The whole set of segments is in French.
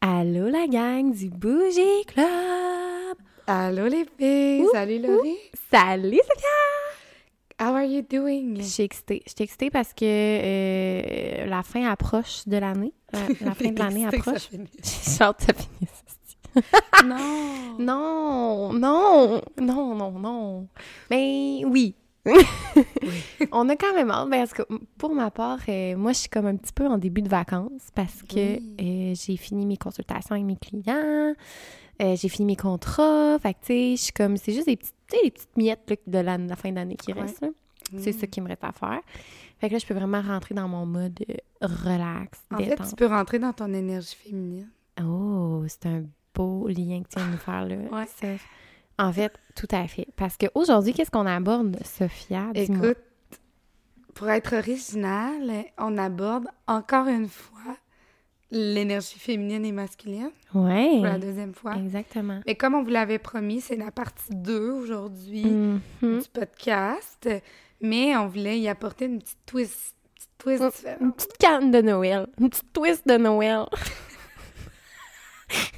Allô la gang du Bougie Club! Allô les filles! Ouh, Salut Laurie! Salut Sophia! How are you doing? Je suis excitée. Je suis excitée parce que euh, la fin approche de l'année. La, la fin de l'année approche. J'ai hâte que ça finisse. non! Non, non, non, non, non. Mais oui. On a quand même hâte. Ben, parce que pour ma part, euh, moi, je suis comme un petit peu en début de vacances parce que Oui. euh, j'ai fini mes consultations avec mes clients, euh, j'ai fini mes contrats. Fait que, tu sais, je suis comme, c'est juste des petites, les petites miettes là, de la, la fin d'année qui Ouais. restent. là. C'est ça qui me reste à faire. Fait que là, je peux vraiment rentrer dans mon mode relax, En fait, tu peux rentrer dans ton énergie féminine. Oh, c'est un beau lien que tu viens de nous faire là. Ouais. En fait, tout à fait. Parce qu'aujourd'hui, qu'est-ce qu'on aborde, Sophia? Écoute, pour être original, on aborde encore une fois l'énergie féminine et masculine Ouais. pour la deuxième fois. Exactement. Mais comme on vous l'avait promis, c'est la partie 2 aujourd'hui Mhm. du podcast. Mais on voulait y apporter une petite twist, petite twist Mm. Une petite canne de Noël. Une petite twist de Noël.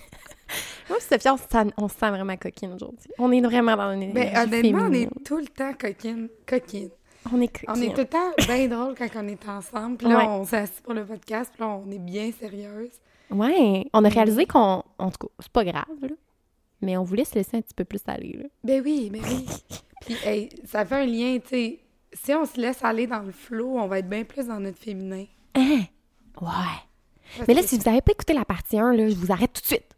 Moi, on se, sent, on se sent vraiment coquine aujourd'hui. On est vraiment dans une énergie Ben, honnêtement, on est tout le temps coquine. coquine. On est coquine. On est tout le temps bien drôle quand on est ensemble. Puis là, Ouais. on s'assit pour le podcast. Puis là, on est bien sérieuse. Ouais. On a réalisé qu'on... En tout cas, c'est pas grave, là. Mais on voulait se laisser un petit peu plus aller, là. Ben oui, ben oui. Puis, hey, ça fait un lien, tu sais. Si on se laisse aller dans le flow, on va être bien plus dans notre féminin. Hein? Ouais. Parce Mais là, que- si vous n'avez pas écouté la partie 1, là, je vous arrête tout de suite.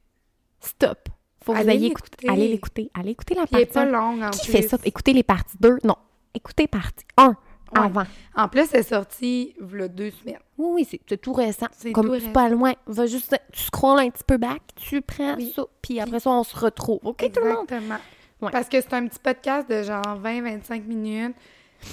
Stop. Faut que vous Allez ayez écouté. l'écouter. Allez l'écouter. Allez écouter la Puis, elle est partie pas 1. longue en Qui plus. fait ça? Écoutez les parties 2. Non. Écoutez partie 1 avant. En plus, c'est sorti il y a deux semaines. Oui, oui, c'est- tout récent. C'est Comme tout pas loin. Va juste, tu scrolles un petit peu back, tu prends Oui. ça, puis après ça, on se retrouve. OK, tout le monde? Exactement. Ouais. Parce que c'est un petit podcast de genre 20-25 minutes.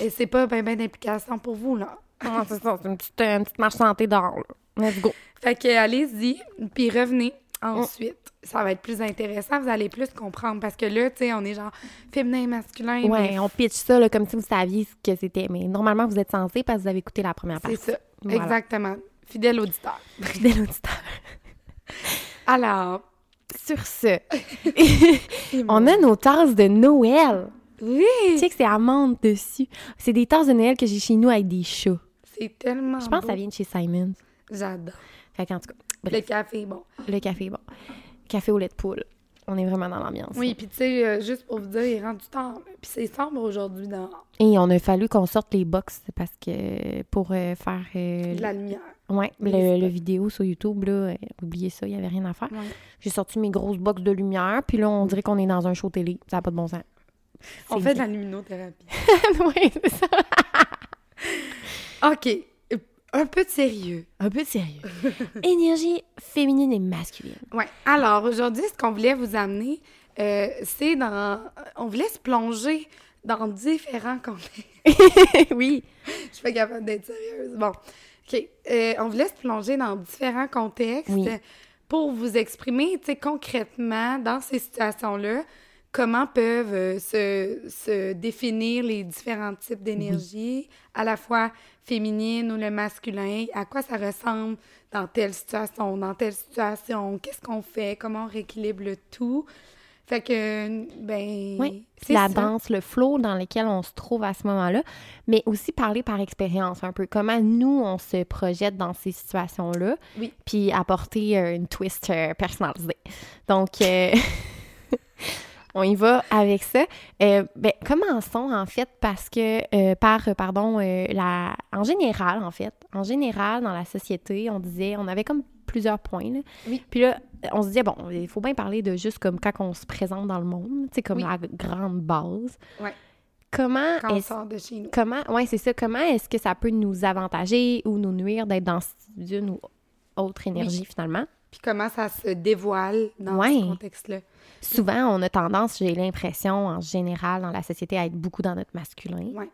Et c'est pas bien ben d'implication pour vous, là. Ah, c'est ça, c'est une petite, une petite marche santé là. Let's go. Fait que allez-y, puis revenez Ensuite. Ça va être plus intéressant, vous allez plus comprendre. Parce que là, tu sais, on est genre féminin masculin. Ouais, mais on pitch ça là, comme si vous saviez ce que c'était. Mais normalement, vous êtes censé parce que vous avez écouté la première c'est partie. ça. Voilà. Exactement. Fidèle auditeur. Fidèle auditeur. Alors, Sur ce, on a nos tasses de Noël. oui, Tu sais que c'est amande dessus. C'est des tasses de Noël que j'ai chez nous avec des chats. c'est tellement Je pense que ça vient de chez Simons. J'adore. Fait qu'en tout cas, Le café est bon. le café est bon. Café au lait de poule. On est vraiment dans l'ambiance. Oui, puis tu sais, euh, juste pour vous dire, il est rendu tard. Puis c'est sombre aujourd'hui dehors. Et on a fallu qu'on sorte les box parce que pour euh, faire euh, De la lumière. les le, vidéo sur YouTube, là, oubliez ça, il n'y avait rien à faire. Ouais. J'ai sorti mes grosses box de lumière, puis là, on dirait qu'on est dans un show télé. Ça n'a pas de bon sens. On fait de la luminothérapie. oui, c'est ça. OK. Un peu de sérieux. Un peu de sérieux. Énergie féminine et masculine. Ouais. Alors, aujourd'hui, ce qu'on voulait vous amener, euh, c'est dans... On voulait se plonger dans différents contextes. oui. Je suis pas capable d'être sérieuse. Bon. OK. Euh, on voulait se plonger dans différents contextes Oui. pour vous exprimer, tu sais, concrètement, dans ces situations-là, comment peuvent euh, se, se définir les différents types d'énergie, à la fois féminine ou le masculin, à quoi ça ressemble dans telle situation, dans telle situation, qu'est-ce qu'on fait, comment on rééquilibre le tout? Fait que, ben, Oui, la ça. danse, le flow dans lequel on se trouve à ce moment-là, mais aussi parler par expérience un peu. Comment nous, on se projette dans ces situations-là, Oui. puis apporter euh, une twist euh, personnalisée. Donc, euh, on y va avec ça. Euh, ben, commençons en fait parce que, euh, par, euh, pardon, euh, la, en général, en fait, en général, dans la société, on disait, on avait comme plusieurs points. Là. Oui. Puis là, on se disait, bon, il faut bien parler de juste comme quand on se présente dans le monde, tu sais, comme Oui. la grande base. Ouais. Comment Quand on sort de chez nous. comment ouais c'est ça comment est-ce que ça peut nous avantager ou nous nuire d'être dans une ou autre énergie finalement? Puis comment ça se dévoile dans Ouais. ce contexte-là? souvent on a tendance j'ai l'impression en général dans la société à être beaucoup dans notre masculin Ouais.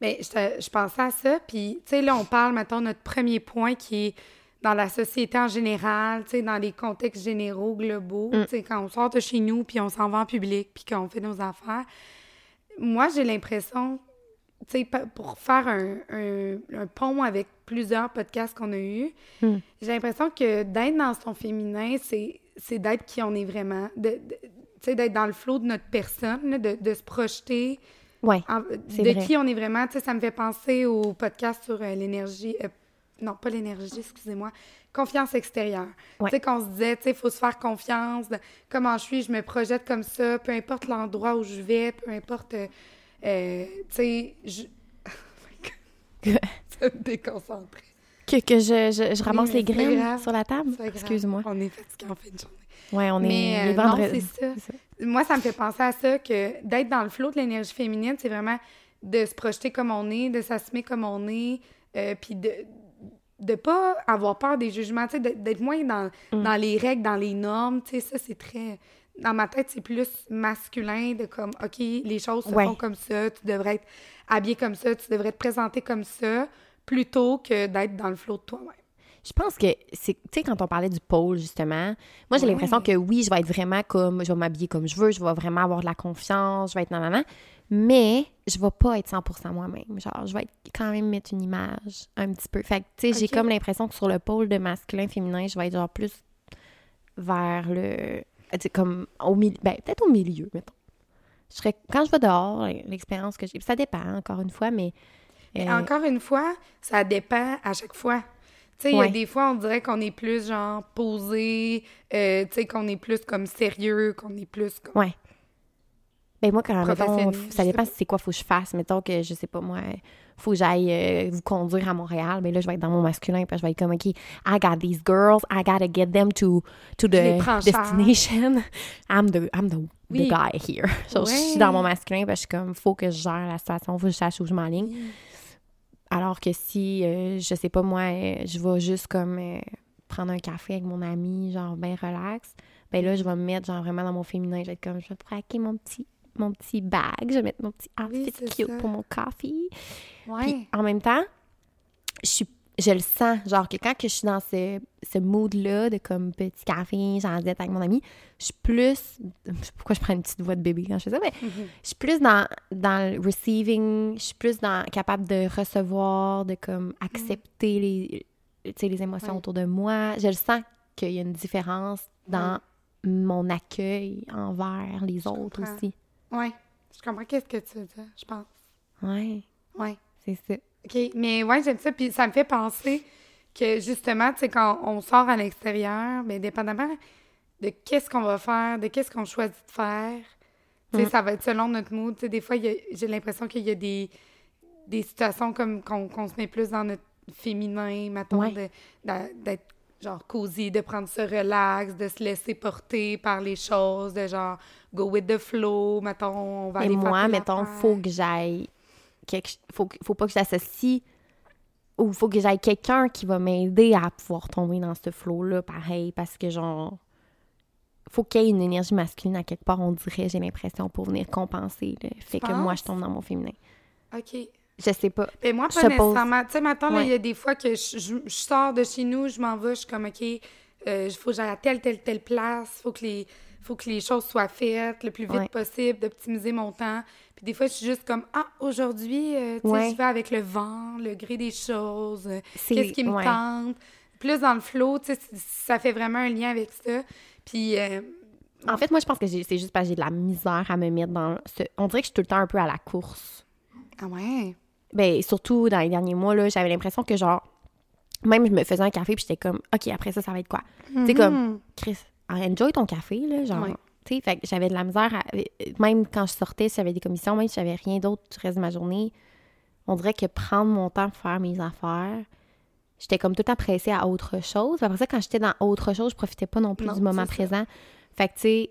Mais je, je pensais à ça, puis, tu sais, là, on parle, mettons, notre premier point qui est dans la société en général, tu sais, dans les contextes généraux, globaux, Mm. tu sais, quand on sort de chez nous, puis on s'en va en public, puis qu'on fait nos affaires. Moi, j'ai l'impression pour faire un, un- un pont avec plusieurs podcasts qu'on a eus, Hmm. j'ai l'impression que d'être dans son féminin, c'est d'être qui on est vraiment. De, de- tu sais, d'être dans le flot de notre personne, là, de, de se projeter Ouais. en- C'est de vrai. qui on est vraiment. Tu sais, ça me fait penser au podcast sur euh, l'énergie. euh, non, pas l'énergie, excusez-moi. Confiance extérieure. Ouais. Tu sais, qu'on se disait, tu sais, il faut se faire confiance. de comment je suis, je me projette comme ça, peu importe l'endroit où je vais, peu importe. euh, euh, tu sais, je. Oh ça me déconcentrait. Que, que je, je, je ramasse mais les graines grave. sur la table? Excuse-moi. On est fatigué en fin de journée. Ouais, on est Mais euh, non, c'est ça. Moi, ça me fait penser à ça, que d'être dans le flot de l'énergie féminine, c'est vraiment de se projeter comme on est, de s'assumer comme on est, euh, puis de de pas avoir peur des jugements, tu sais, d'être d'être moins dans, Mm. dans les règles, dans les normes, tu sais, ça, c'est très... Dans ma tête, c'est plus masculin de comme, OK, les choses se Ouais. font comme ça, tu devrais être habillé comme ça, tu devrais te présenter comme ça, plutôt que d'être dans le flot de toi-même. Je pense que c'est, tu sais, quand on parlait du pôle, justement, moi, j'ai Ouais. l'impression que oui, je vais être vraiment comme, je vais m'habiller comme je veux, je vais vraiment avoir de la confiance, je vais être nanana, mais je vais pas être 100% moi-même. Genre, je vais être, quand même mettre une image un petit peu. Fait que, tu sais, j'ai comme l'impression que sur le pôle de masculin-féminin, je vais être genre plus vers le, sais, comme au milieu, ben, peut-être au milieu, mettons. Je serais, quand je vais dehors, l'expérience que j'ai, ça dépend, encore une fois, mais... Mais euh, encore une fois, ça dépend à chaque fois. Tu sais, il y Ouais. a des fois, on dirait qu'on est plus, genre, posé, euh, tu sais, qu'on est plus comme sérieux, qu'on est plus comme... Ouais. Ben moi, quand, mettons, ça dépend c'est quoi faut que je fasse. Mettons que, je sais pas, moi, faut que j'aille euh, vous conduire à Montréal. Ben là, je vais être dans mon masculin, puis je vais être comme, OK, I got these girls, I gotta get them to, to the destination. I'm the, I'm the, Oui. the guy here. Genre, Je suis Ouais. dans mon masculin, puis je suis comme, faut que je gère la situation, faut que je sache où je m'enligne. Alors que si, euh, je sais pas, moi, euh, je vais juste comme euh, prendre un café avec mon ami, genre bien relax, ben là, je vais me mettre genre vraiment dans mon féminin. Je vais être comme, je vais craquer mon petit, mon petit bag, je vais mettre mon petit outfit c'est cute ça. pour mon coffee. Ouais. Puis en même temps, je suis je le sens, genre que quand que je suis dans ce, ce mood-là de comme petit café, j'en dette avec mon ami, je suis plus... Je sais pourquoi je prends une petite voix de bébé quand je fais ça, mais Mhm. je suis plus dans, dans le receiving, je suis plus dans, capable de recevoir, de comme accepter les, tu sais, les émotions Ouais. autour de moi. Je le sens qu'il y a une différence dans mon accueil envers les autres comprends. aussi. Ouais. Je comprends qu'est-ce que tu veux dire, je pense. Ouais, Ouais. c'est ça. OK. Mais ouais, j'aime ça. Puis ça me fait penser que justement, tu sais, quand on sort à l'extérieur, bien, dépendamment de qu'est-ce qu'on va faire, de qu'est-ce qu'on choisit de faire, tu sais, Mm. ça va être selon notre mood. Tu sais, des fois, il y a- j'ai l'impression qu'il y a des, des situations comme qu'on qu'on se met plus dans notre féminin, mettons, Ouais. de- d'être genre cosy, de prendre ça relax, de se laisser porter par les choses, de genre go with the flow, mettons, on va aller faire moi, mettons, faut que j'aille. Faut, faut pas que j'associe. Ou faut que j'aille quelqu'un qui va m'aider à pouvoir tomber dans ce flow-là, pareil, parce que genre. Faut qu'il y ait une énergie masculine à quelque part, on dirait, j'ai l'impression, pour venir compenser le fait que moi, je tombe dans mon féminin. OK. Je sais pas. Ben moi, Je pas suppose. nécessairement. Tu sais, maintenant, là, Ouais. il y a des fois que je, je- je sors de chez nous, je m'en vais, je suis comme, OK, il faut que j'aille à telle, telle, telle place, faut que les faut que les choses soient faites le plus vite Ouais. possible, d'optimiser mon temps. Puis des fois, je suis juste comme, ah, aujourd'hui, euh, tu sais, Ouais. je vais avec le vent, le gré des choses, euh, qu'est-ce qui me ouais. tente? Plus dans le flow, tu sais, ça fait vraiment un lien avec ça. Puis, euh, En fait, moi, je pense que c'est juste parce que j'ai de la misère à me mettre dans ce. On dirait que je suis tout le temps un peu à la course. ah ouais, Ben, surtout dans les derniers mois, là, j'avais l'impression que, genre, même je me faisais un café, puis j'étais comme, OK, après ça, ça va être quoi? Tu sais, comme, Mhm. Chris, enjoy ton café, là, genre. Ouais. Tu sais, fait que j'avais de la misère, à- même quand je sortais, si j'avais des commissions, même si j'avais rien d'autre du reste de ma journée, on dirait que prendre mon temps pour faire mes affaires, j'étais comme tout le temps pressée à autre chose. Après ça, quand j'étais dans autre chose, je profitais pas non plus Non, du moment présent. Fait que, tu sais,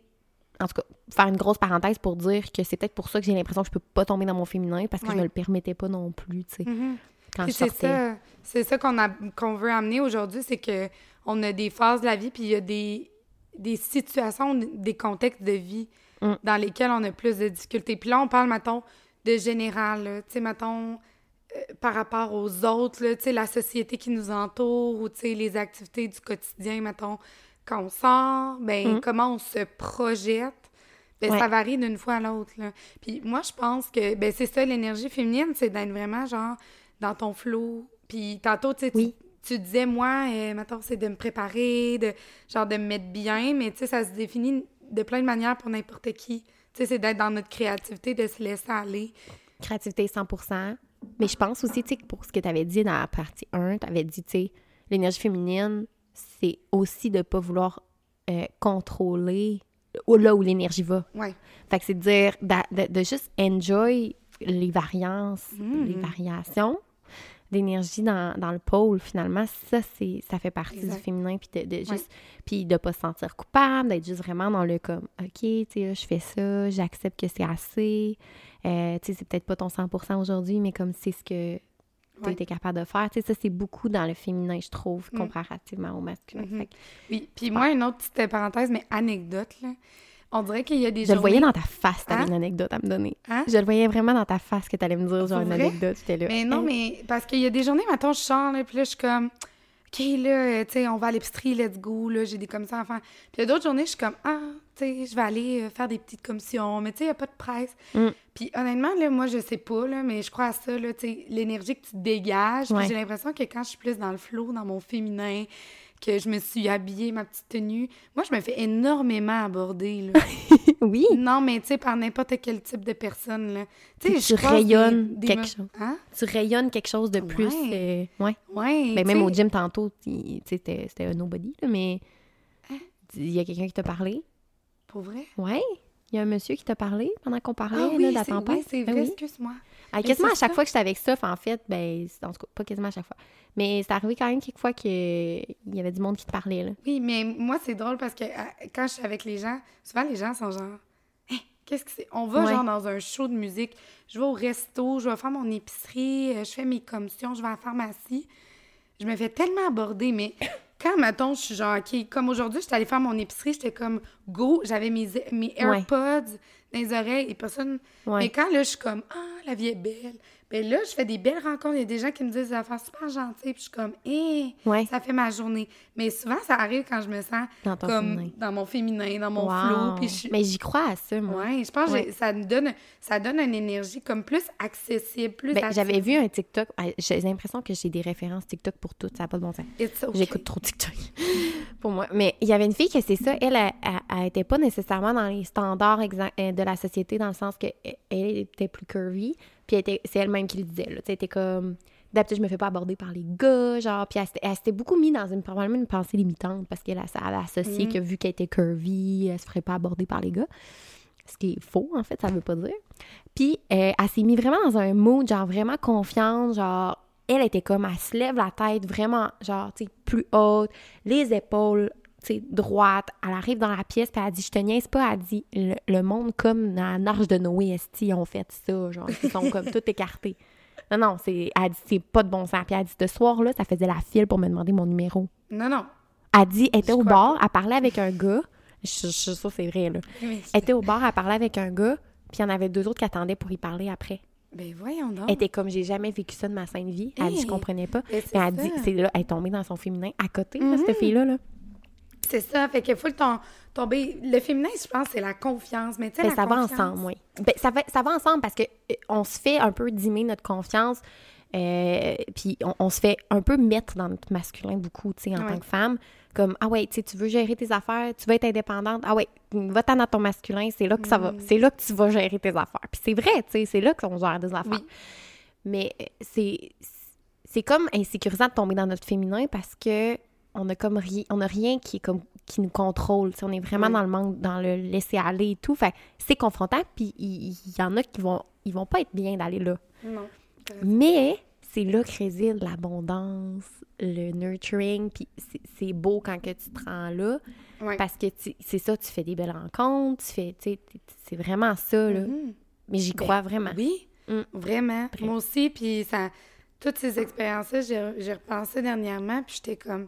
en tout cas, faire une grosse parenthèse pour dire que c'est peut-être pour ça que j'ai l'impression que je peux pas tomber dans mon féminin parce que je me le permettais pas non plus, tu sais, Mhm. quand je c'est sortais. ça, c'est ça qu'on a qu'on veut amener aujourd'hui, c'est que on a des phases de la vie, puis il y a des, des situations, des contextes de vie Mm. dans lesquels on a plus de difficultés. Puis là, on parle, mettons, de général, tu sais, mettons, euh, par rapport aux autres, tu sais, la société qui nous entoure, ou tu sais, les activités du quotidien, mettons, quand on sort, ben Mm. comment on se projette. Ben, Ouais. ça varie d'une fois à l'autre. Puis moi, je pense que, ben, c'est ça, l'énergie féminine, c'est d'être vraiment, genre, dans ton flow. Puis tantôt, tu sais, Oui. Tu, disais, moi, euh, maintenant, c'est de me préparer, de, genre, de me mettre bien, mais tu sais, ça se définit de plein de manières pour n'importe qui. Tu sais, c'est d'être dans notre créativité, de se laisser aller. créativité 100% Mais je pense aussi, tu sais, que pour ce que tu avais dit dans la partie 1, tu avais dit, tu sais, l'énergie féminine, c'est aussi de pas vouloir euh, contrôler là où l'énergie va. Ouais. Fait que c'est de dire, de juste enjoy les variances, Mm. les variations d'énergie dans, dans le pôle, finalement, ça, c'est ça fait partie Exact. du féminin, puis de, de juste, puis de pas se sentir coupable, d'être juste vraiment dans le comme, OK, tu sais, je fais ça, j'accepte que c'est assez, euh, tu sais, c'est peut-être pas ton 100% aujourd'hui, mais comme c'est ce que tu Ouais. capable de faire, tu sais, ça, c'est beaucoup dans le féminin, je trouve, Mm. comparativement au masculin. Mhm. Fait que Oui. Puis moi, une autre petite parenthèse, mais anecdote, là. On dirait qu'il y a des je le voyais dans ta face, t'avais Hein? une anecdote à me donner. Hein? Je le voyais vraiment dans ta face que t'allais me dire, genre, Pour une anecdote, j'étais là. Mais non, Hein? mais parce qu'il y a des journées, maintenant je sors, là, puis là, je suis comme, OK, là, euh, tu sais, on va à l'épicerie, let's go, là, j'ai des commissions à faire. Puis il y a d'autres journées, je suis comme, ah, tu sais, je vais aller euh, faire des petites commissions, mais tu sais, il n'y a pas de presse. Mm. Puis honnêtement, là, moi, je sais pas, là, mais je crois à ça, là, tu sais, l'énergie que tu dégages. Ouais. j'ai l'impression que quand je suis plus dans le flow, dans mon féminin, que je me suis habillée, ma petite tenue, moi, je me fais énormément aborder, là. Oui, non, mais tu sais, par n'importe quel type de personne, là. Tu sais, je des- rayonnes des quelque chose. Hein? tu rayonnes quelque chose de plus. Ouais. euh, ouais. Ouais. Ben, même au gym tantôt, tu sais, c'était un nobody, là, mais Hein? il y a quelqu'un qui t'a parlé. Pour vrai? Ouais, il y a un monsieur qui t'a parlé pendant qu'on parlait Ah là, oui, de la c'est tempête. oui, c'est Ben vrai, oui. excuse-moi. Ah, quasiment à chaque ça. fois que j'étais avec ça, en fait, ben, en tout cas, pas quasiment à chaque fois. Mais c'est arrivé quand même quelques fois qu'il y avait du monde qui te parlait, là. Oui, mais moi, c'est drôle parce que euh, quand je suis avec les gens, souvent les gens sont genre, Hein, qu'est-ce que c'est? On va Ouais. genre dans un show de musique, je vais au resto, je vais faire mon épicerie, euh, je fais mes commissions, je vais à la pharmacie. Je me fais tellement aborder, mais quand, mettons, je suis genre, OK, comme aujourd'hui, j'étais allée faire mon épicerie, j'étais comme, go, j'avais mes, mes Ouais. AirPods dans les oreilles et personne. Ouais. Mais quand là, je suis comme, ah, la vie est belle. Ben là, je fais des belles rencontres. Il y a des gens qui me disent des affaires super gentilles. Puis je suis comme, hé, Ouais. ça fait ma journée. Mais souvent, ça arrive quand je me sens Dans comme féminin. dans mon féminin, dans mon Wow. flow. Puis je Mais j'y crois à ça, moi. Ouais, je pense que Ouais. ça me donne, ça donne une énergie comme plus accessible, plus Ben, j'avais vu un TikTok. ah, J'ai l'impression que j'ai des références TikTok pour tout. Ça n'a pas de bon sens. Okay. J'écoute trop TikTok pour moi. Mais il y avait une fille que c'est ça. Elle, elle, elle, elle était pas nécessairement dans les standards euh, de la société dans le sens que elle elle était plus curvy. Puis elle était- c'est elle-même qui le disait. Là. Tu sais, était comme. D'habitude, je me fais pas aborder par les gars, genre. Puis elle, s'était- beaucoup mis dans une, probablement une pensée limitante parce qu'elle a- elle a associé Mhm. que vu qu'elle était curvy, elle se ferait pas aborder par les gars. Ce qui est faux, en fait, ça veut pas dire. Puis euh, elle s'est mis vraiment dans un mood, genre vraiment confiante, genre elle était comme, elle se lève la tête vraiment, genre, tu sais, plus haute, les épaules, droites. Elle arrive dans la pièce, puis elle dit, je te niaise pas, elle dit, le, le monde comme dans l'Arche de Noé, esti, ont fait ça, genre, ils sont comme tout écartés. Non, non, c'est, elle dit, c'est pas de bon sens. Puis elle dit, ce soir-là, ça faisait la file pour me demander mon numéro. Non, non. Elle dit, elle était au bar, elle parlait avec un gars. Je je que c'est vrai, là. Elle était au bar, elle parlait avec un gars, puis il y en avait deux autres qui attendaient pour y parler après. Ben voyons donc. Elle était comme j'ai jamais vécu ça de ma sainte vie. Elle dit je Hey! comprenais pas. Mais elle dit ça. c'est là, elle est tombée dans son féminin à côté, là, Mhm. cette fille-là. Là. C'est ça, fait qu'il faut tom- tomber. Le féminin, je pense, c'est la confiance. Mais tu sais, Ben, ça va ensemble, oui. Ben, ça, va, ça va ensemble parce que euh, on se fait un peu dimmer notre confiance. euh, puis on, on se fait un peu mettre dans notre masculin beaucoup, tu sais, en Ouais. tant que femme. Comme, ah ouais, tu sais, tu veux gérer tes affaires, tu veux être indépendante. Ah ouais, va-t'en dans ton masculin, c'est là que ça va. Mm. C'est là que tu vas gérer tes affaires. Puis c'est vrai, tu sais, c'est là qu'on gère des affaires. Oui. Mais euh, c'est c'est comme insécurisant de tomber dans notre féminin parce que on a comme rien on a rien qui est comme qui nous contrôle tu sais, on est vraiment dans le manque dans le laisser aller et tout. Fait c'est confrontant puis il y, en a qui vont ils vont pas être bien d'aller là. Non. mais c'est là que réside l'abondance le nurturing puis c'est- beau quand que tu te rends là. Parce que c'est ça tu fais des belles rencontres tu fais c'est vraiment ça là. Mhm. mais j'y Ben, crois vraiment. Oui, Mm. vraiment. Moi aussi, puis ça, toutes ces expériences-là, j'ai j'ai repensé dernièrement, puis j'étais comme,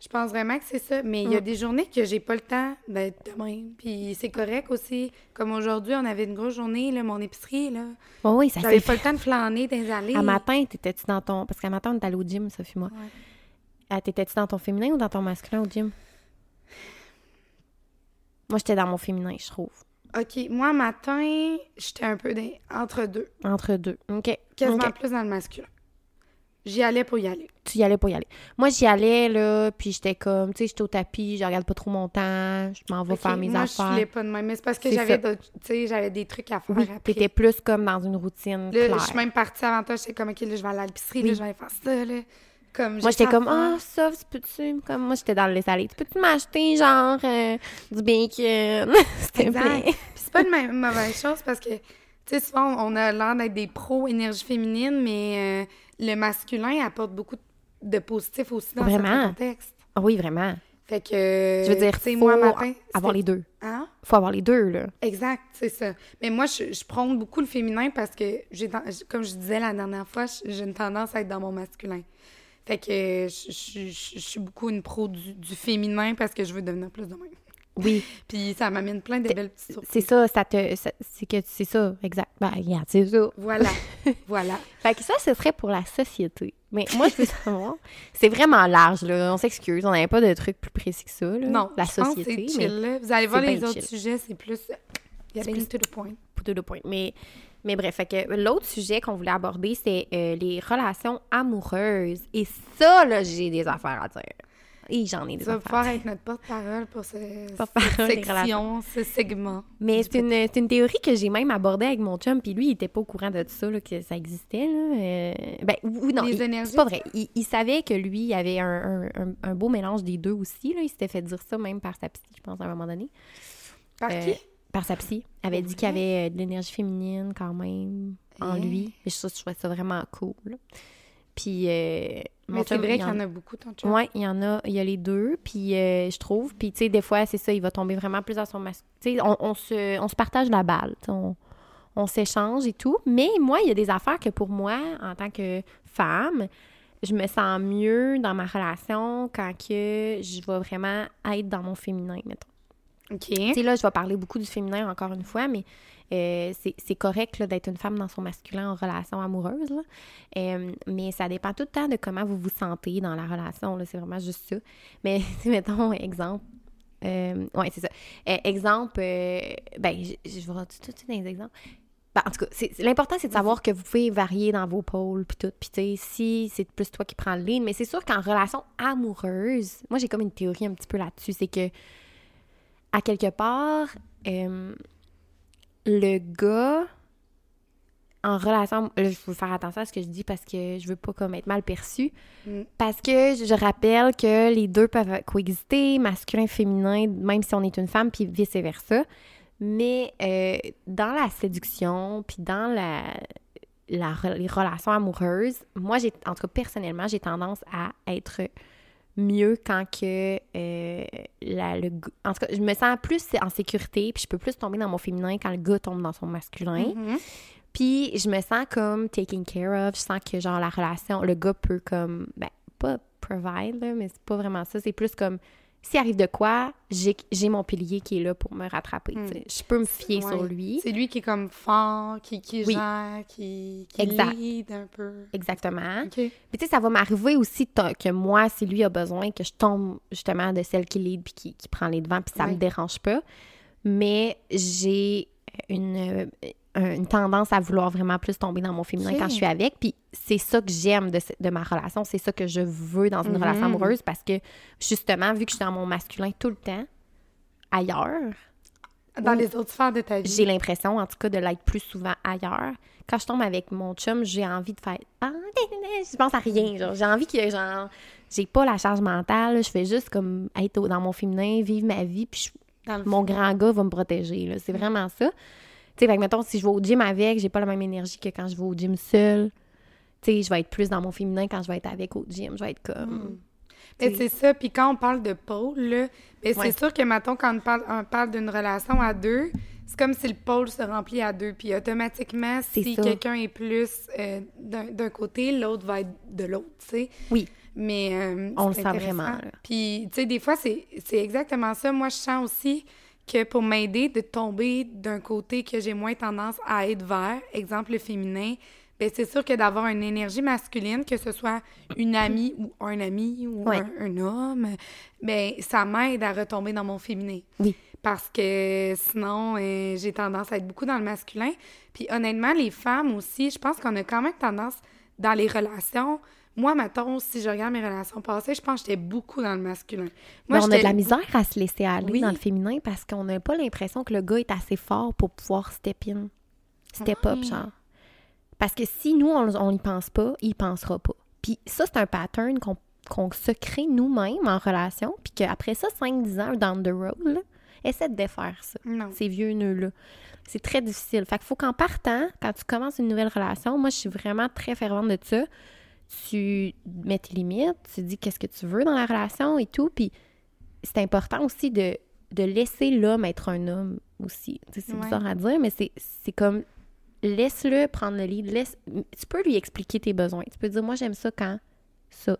je pense vraiment que c'est ça. Mais il y a Mm. des journées que j'ai pas le temps d'être de même, puis c'est correct aussi. Comme aujourd'hui, on avait une grosse journée, là, mon épicerie, là. oui oui ça J'avais fait pas le temps de flâner dans les allées. À matin, t'étais-tu dans ton. Parce qu'à matin, on est allé au gym, Sophie, moi. Ouais. Ah, T'étais-tu dans ton féminin ou dans ton masculin au gym? Moi, j'étais dans mon féminin, je trouve. OK, moi, matin, j'étais un peu dans- entre deux. Entre deux. OK. Quasiment OK. plus dans le masculin. J'y allais pour y aller. Tu y allais pour y aller. Moi, j'y allais, là, puis j'étais comme, tu sais, j'étais au tapis, je regarde pas trop mon temps, je m'en vais faire mes moi, je affaires. filais pas de même. Mais c'est parce que j'avais ça. des trucs à faire Oui, après. t'étais plus comme dans une routine Là, claire. je suis même partie avant toi, j'étais comme, OK, là, je vais aller à l'épicerie, Oui. là, je vais aller faire ça, là. Comme, Moi, j'étais ça comme, ah, ça, tu peux-tu, comme, moi, j'étais dans le. Tu peux-tu m'acheter, genre, euh, du bacon, s'il te plaît? Puis c'est pas une ma- mauvaise chose parce que, tu sais, souvent, on a l'air d'être des pros énergie féminine, mais euh, le masculin apporte beaucoup de positif aussi dans certains contextes. Ah oui, vraiment. Fait que, Je veux dire, faut moi, matin, avoir les deux. Hein? Faut avoir les deux, là. Exact, c'est ça. Mais moi, je, je prône beaucoup le féminin parce que, j'ai comme je disais la dernière fois, j'ai une tendance à être dans mon masculin. Fait que je, je- je- je suis beaucoup une pro du, du féminin parce que je veux devenir plus de même. Oui, Puis ça m'amène plein de belles petites surprises. c'est ça, ça te, c'est que, c'est ça, exact. Ben, regarde, c'est ça. Voilà, voilà. Fait que ça, ce serait pour la société. Mais moi, je veux savoir, c'est vraiment large, là. On s'excuse, on n'avait pas de trucs plus précis que ça, là. Non, La je pense que société, c'est mais chill, là. Vous allez voir les autres chill. sujets, c'est plus... Getting plus- to the point. tout le point. Mais, mais bref, fait que l'autre sujet qu'on voulait aborder, c'est euh, les relations amoureuses. Et ça, là, j'ai des affaires à dire. Et j'en ai Tu des vas affaires. pouvoir être notre porte-parole pour ce, Porte-parole cette section, ce segment. Mais c'est une, c'est une théorie que j'ai même abordée avec mon chum, puis lui, il était pas au courant de tout ça, là, que ça existait. Là. Euh, ben, ou, non, Les il- c'est pas vrai. Il, il savait que lui, il avait un, un- un- beau mélange des deux aussi. Là. Il s'était fait dire ça même par sa psy, je pense, à un moment donné. Par Euh, qui? Par sa psy. Elle avait dit qu'il y avait euh, de l'énergie féminine quand même en Hein? lui. Et ça, je trouvais ça vraiment cool. Puis, euh, mon Mais c'est vrai il qu'il y en en- a beaucoup, ton chum. Ouais, il y en a, il y a les deux, puis euh, je trouve, puis tu sais, des fois, c'est ça, il va tomber vraiment plus dans son masculin. Tu sais, on, on se, on se partage la balle, on, on s'échange et tout, mais moi, il y a des affaires que pour moi, en tant que femme, je me sens mieux dans ma relation quand que je vais vraiment être dans mon féminin, mettons. OK. Tu sais, là, je vais parler beaucoup du féminin encore une fois, mais euh, c'est correct d'être une femme dans son masculin en relation amoureuse. Euh, mais ça dépend tout le temps de comment vous vous sentez dans la relation. C'est vraiment juste ça. Mais, mettons, exemple. Euh, c'est ça. Euh, exemple, ben, je, vais tout de suite les exemples. Ben, en tout cas, l'important, c'est de savoir que vous pouvez varier dans vos pôles, puis tout. Puis, tu sais, si c'est plus toi qui prends le lead. Mais c'est sûr qu'en relation amoureuse, moi, j'ai comme une théorie un petit peu là-dessus. C'est que, à quelque part, le gars en relation, là, je veux faire attention à ce que je dis parce que je veux pas comme être mal perçu. Mm. Parce que je rappelle que les deux peuvent coexister, masculin, féminin, même si on est une femme, puis vice-versa. Mais euh, dans la séduction, puis dans la, les relations amoureuses, moi, j'ai, en tout cas, personnellement, j'ai tendance à être mieux quand que euh, la- le en tout cas je me sens plus en sécurité puis je peux plus tomber dans mon féminin quand le gars tombe dans son masculin Mhm. puis je me sens comme taken care of je sens que genre la relation le gars peut comme ben pas provide là, mais c'est pas vraiment ça c'est plus comme s'il arrive de quoi j'ai mon pilier qui est là pour me rattraper sais. je peux me fier Ouais. sur lui C'est lui qui est comme fort, qui, qui Oui. gère, qui, qui Exact. lead un peu. exactement OK. Puis tu sais, ça va m'arriver aussi que moi, si lui a besoin, que je tombe justement de celle qui lead puis qui, qui prend les devants, puis ça Ouais. me dérange pas. Mais j'ai une, une tendance à vouloir vraiment plus tomber dans mon féminin quand je suis avec. Puis c'est ça que j'aime de, de ma relation, c'est ça que je veux dans une Mhm. relation amoureuse parce que justement, vu que je suis dans mon masculin tout le temps, ailleurs, Dans les autres sphères de ta vie. j'ai l'impression, en tout cas, de l'être plus souvent ailleurs. Quand je tombe avec mon chum, j'ai envie de faire ah, je pense à rien. J'ai envie que genre j'ai pas la charge mentale. Je fais juste comme être dans mon féminin, vivre ma vie, puis je- mon grand gars va me protéger. C'est vraiment ça. Tu sais, mettons, si je vais au gym avec, j'ai pas la même énergie que quand je vais au gym seul. Tu sais, je vais être plus dans mon féminin quand je vais être avec au gym. Je vais être comme. Mm. Mais c'est ça. Puis quand on parle de pôle, là, Ouais. c'est sûr que, mettons, quand on parle, on parle d'une relation à deux, c'est comme si le pôle se remplit à deux. Puis automatiquement, si quelqu'un est plus euh, d'un côté, l'autre va être de l'autre, tu sais. Oui. Mais euh, On le sent vraiment, là. Puis, tu sais, des fois, c'est c'est exactement ça. Moi, je sens aussi que pour m'aider de tomber d'un côté que j'ai moins tendance à être vers, exemple le féminin, ben c'est sûr que d'avoir une énergie masculine, que ce soit une amie ou un ami ou Ouais. un, un homme, ben ça m'aide à retomber dans mon féminin. Oui. Parce que sinon, euh, j'ai tendance à être beaucoup dans le masculin. Puis honnêtement, les femmes aussi, je pense qu'on a quand même tendance dans les relations. Moi, mettons, si je regarde mes relations passées, je pense que j'étais beaucoup dans le masculin. Mais Moi, on a de la misère à se laisser aller Oui. dans le féminin parce qu'on n'a pas l'impression que le gars est assez fort pour pouvoir step in, step up, genre. Parce que si nous, on, on y pense pas, il pensera pas. Puis ça, c'est un pattern qu'on se crée nous-mêmes en relation, puis qu'après ça, 5-10 ans down the road, là, essaie de défaire ça, Non. ces vieux nœuds-là. C'est très difficile. Fait qu'il faut qu'en partant, quand tu commences une nouvelle relation, moi, je suis vraiment très fervente de ça, tu mets tes limites, tu dis qu'est-ce que tu veux dans la relation et tout, puis c'est important aussi de, de laisser l'homme être un homme aussi. Tu sais, C'est Ouais. bizarre à dire, mais c'est c'est comme laisse-le prendre le lead. Laisse, tu peux lui expliquer tes besoins. Tu peux dire moi j'aime ça quand ça.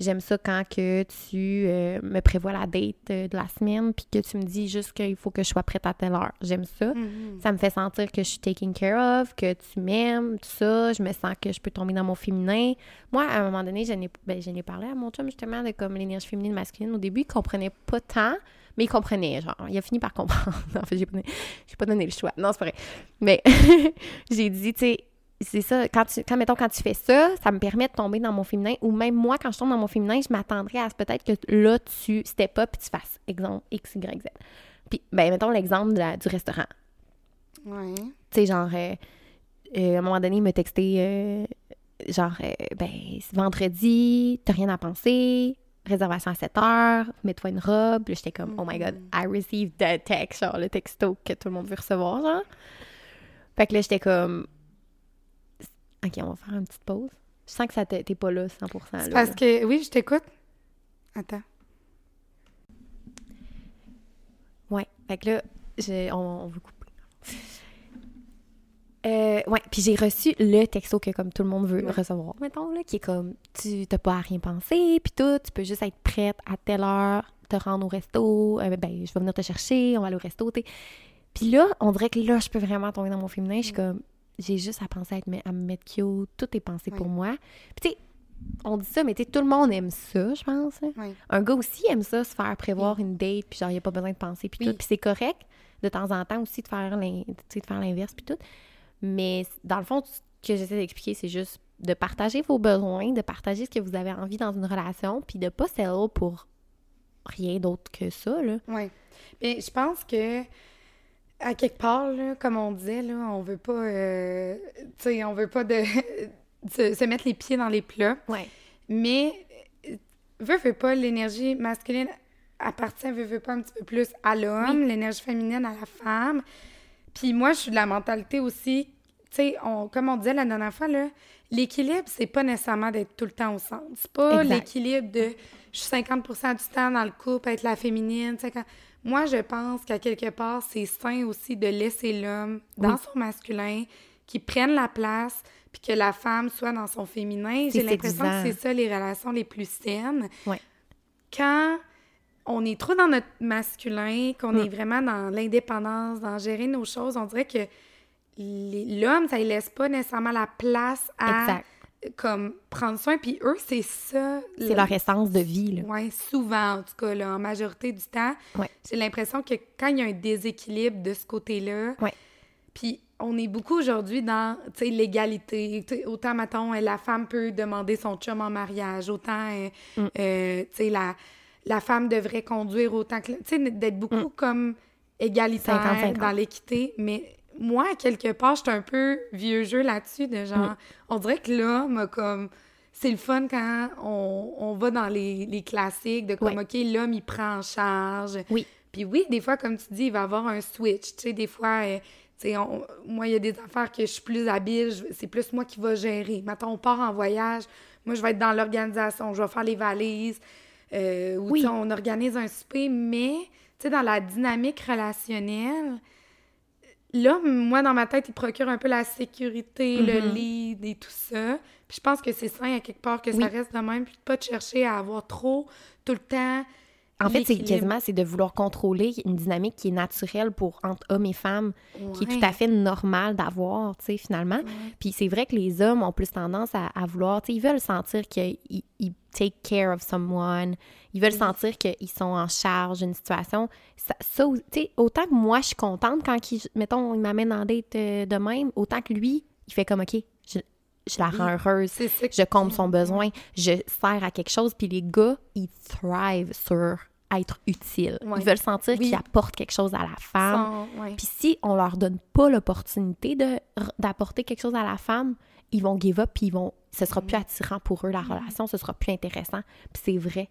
J'aime ça quand que tu euh, me prévois la date euh, de la semaine puis que tu me dis juste qu'il faut que je sois prête à telle heure. J'aime ça. Mhm. Ça me fait sentir que je suis taken care of, que tu m'aimes, tout ça. Je me sens que je peux tomber dans mon féminin. Moi, à un moment donné, j'en ai, ben, parlé à mon chum justement de comme l'énergie féminine masculine. Au début, il comprenait pas tant, mais il comprenait, genre. Il a fini par comprendre. en fait, j'ai pas, donné- pas donné le choix. Non, c'est pas vrai. Mais j'ai dit, tu sais, c'est ça, quand, tu, quand, mettons, quand tu fais ça, ça me permet de tomber dans mon féminin. Ou même moi, quand je tombe dans mon féminin, je m'attendrais à ce peut-être que là, tu step up et tu fasses exemple X, Y, Z. Puis, ben, mettons l'exemple du restaurant. Ouais. Tu sais, genre, euh, euh, à un moment donné, il m'a texté, euh, genre, ben, c'est vendredi, t'as rien à penser, réservation à 7 heures, mets-toi une robe. Là, j'étais comme, oh my god, I received the text, genre, le texto que tout le monde veut recevoir, genre. Fait que là, j'étais comme, ok, on va faire une petite pause. Je sens que ça t'es pas là 100%. C'est là, parce là. que. Oui, je t'écoute. Attends. Ouais. Fait que là, je- on, on veut couper. Euh, ouais, puis j'ai reçu le texto que comme tout le monde veut Ouais. recevoir, mettons, là, qui est comme, tu t'as pas à rien penser, puis tout, tu peux juste être prête à telle heure, te rendre au resto, euh, ben, je vais venir te chercher, on va aller au resto, t'sais. Puis là, on dirait que là, je peux vraiment tomber dans mon féminin, je suis comme, j'ai juste à penser à, être, à me mettre cute, tout est pensé pour moi. Puis tu sais, on dit ça, mais tu sais, tout le monde aime ça, je pense. Oui. Un gars aussi aime ça, se faire prévoir une date, puis genre, il n'y a pas besoin de penser, puis Oui. tout. Puis c'est correct de temps en temps aussi de faire l'inverse, puis tout. Mais dans le fond, ce que j'essaie d'expliquer, c'est juste de partager vos besoins, de partager ce que vous avez envie dans une relation, puis de pas settle pour rien d'autre que ça, là. Oui. Mais je pense que, à quelque part, là, comme on disait, là, on veut pas. euh, on veut pas de, se, se mettre les pieds dans les plats. Ouais. Mais, veut, veut pas, l'énergie masculine appartient, veut, veut pas, un petit peu plus à l'homme, l'énergie féminine à la femme. Puis moi, je suis de la mentalité aussi, tu sais, on, comme on disait la dernière fois, là, l'équilibre, c'est pas nécessairement d'être tout le temps au centre. C'est pas l'équilibre de je suis 50% du temps dans le couple, être la féminine, 50 Moi, je pense qu'à quelque part, c'est sain aussi de laisser l'homme dans Oui. son masculin, qui prenne la place, puis que la femme soit dans son féminin. J'ai l'impression que c'est ça les relations les plus saines. Ouais. Quand on est trop dans notre masculin, qu'on Mm. est vraiment dans l'indépendance, dans gérer nos choses, on dirait que l'homme, ça ne laisse pas nécessairement la place à Exact. Comme prendre soin. Puis eux, c'est ça. C'est leur essence de vie, là. Oui, souvent, en tout cas, là, en majorité du temps. Ouais. J'ai l'impression que quand il y a un déséquilibre de ce côté-là, Ouais. puis on est beaucoup aujourd'hui dans, l'égalité. Autant, mettons, euh, la femme peut demander son chum en mariage, autant, euh, Mm. euh, tu sais, la, la femme devrait conduire autant que... Tu sais, d'être beaucoup comme égalitaire 50-50. dans l'équité, mais moi, quelque part, je suis un peu vieux jeu là-dessus, de genre, Mm. on dirait que l'homme comme... C'est le fun quand on, on va dans les, les classiques de comme, Ouais. OK, l'homme, il prend en charge. Oui. Puis oui, des fois, comme tu dis, il va y avoir un switch. Tu sais, des fois, euh, tu sais, moi, il y a des affaires que je suis plus habile, c'est plus moi qui va gérer. Maintenant, on part en voyage, moi, je vais être dans l'organisation, je vais faire les valises, euh, ou Oui. on organise un souper, mais, tu sais, dans la dynamique relationnelle, là, moi, dans ma tête, il procure un peu la sécurité, le Mhm. lead et tout ça. Puis je pense que c'est sain, à quelque part, que Oui. ça reste de même, puis de pas de chercher à avoir trop, tout le temps, En fait, c'est quasiment c'est de vouloir contrôler une dynamique qui est naturelle pour entre hommes et femmes, qui est tout à fait normale d'avoir, tu sais, finalement. Puis c'est vrai que les hommes ont plus tendance à, à vouloir, tu sais, ils veulent sentir qu'ils ils take care of someone, ils veulent sentir qu'ils sont en charge d'une situation. Ça, ça, tu sais, autant que moi, je suis contente quand, il, mettons, il m'amène en date euh, de même, autant que lui, il fait comme, OK, je, la rends heureuse, C'est ça. je comble son besoin, je sers à quelque chose. Puis les gars, ils thrive sur être utile. Ouais. Ils veulent sentir Oui. qu'ils apportent quelque chose à la femme. Ouais. Puis si on leur donne pas l'opportunité d'apporter quelque chose à la femme, ils vont give up, puis ils vont, ce sera Mm. plus attirant pour eux la relation, ce sera plus intéressant. Puis c'est vrai.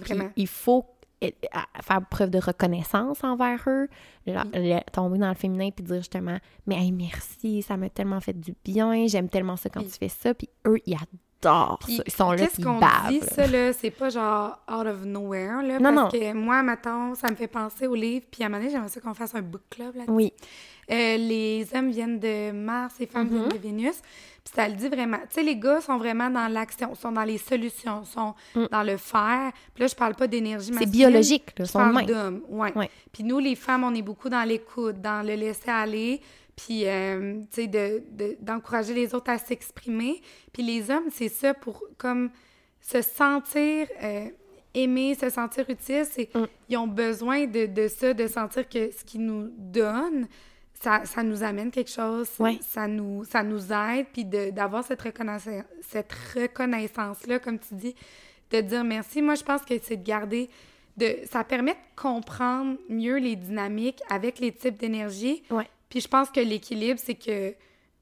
Puis Vraiment. il faut faire preuve de reconnaissance envers eux, le- tomber dans le féminin puis dire justement mais hey, merci, ça m'a tellement fait du bien, j'aime tellement ça quand tu fais ça, puis eux ils adorent Puis, ça, ils sont là Qu'est-ce qu'on dit, ça, là, c'est pas genre out of nowhere, là, Non, parce non. que moi, maintenant, ça me fait penser au livre, puis à un moment donné, j'aimerais ça qu'on fasse un book club, là Oui, Euh, les hommes viennent de Mars, les femmes Mm-hmm. viennent de Vénus. Puis ça le dit vraiment. Tu sais, les gars sont vraiment dans l'action, sont dans les solutions, sont dans le faire. Puis là, je parle pas d'énergie Mm. c'est masculine. biologique, là, Je sont parle d'hommes, ouais. Ouais. Puis nous, les femmes, on est beaucoup dans l'écoute, dans le laisser aller, puis, euh, tu sais, de- de- d'encourager les autres à s'exprimer. Puis les hommes, c'est ça pour, comme, se sentir euh, aimés, se sentir utiles. C'est, Mm. Ils ont besoin de, de ça, de sentir que ce qu'ils nous donnent, ça, ça nous amène quelque chose, Ouais. ça, nous, ça nous aide, puis de- d'avoir cette reconnaissance, cette reconnaissance-là, comme tu dis, de dire merci. Moi, je pense que c'est de garder, de, ça permet de comprendre mieux les dynamiques avec les types d'énergie. Ouais. Puis je pense que l'équilibre, c'est que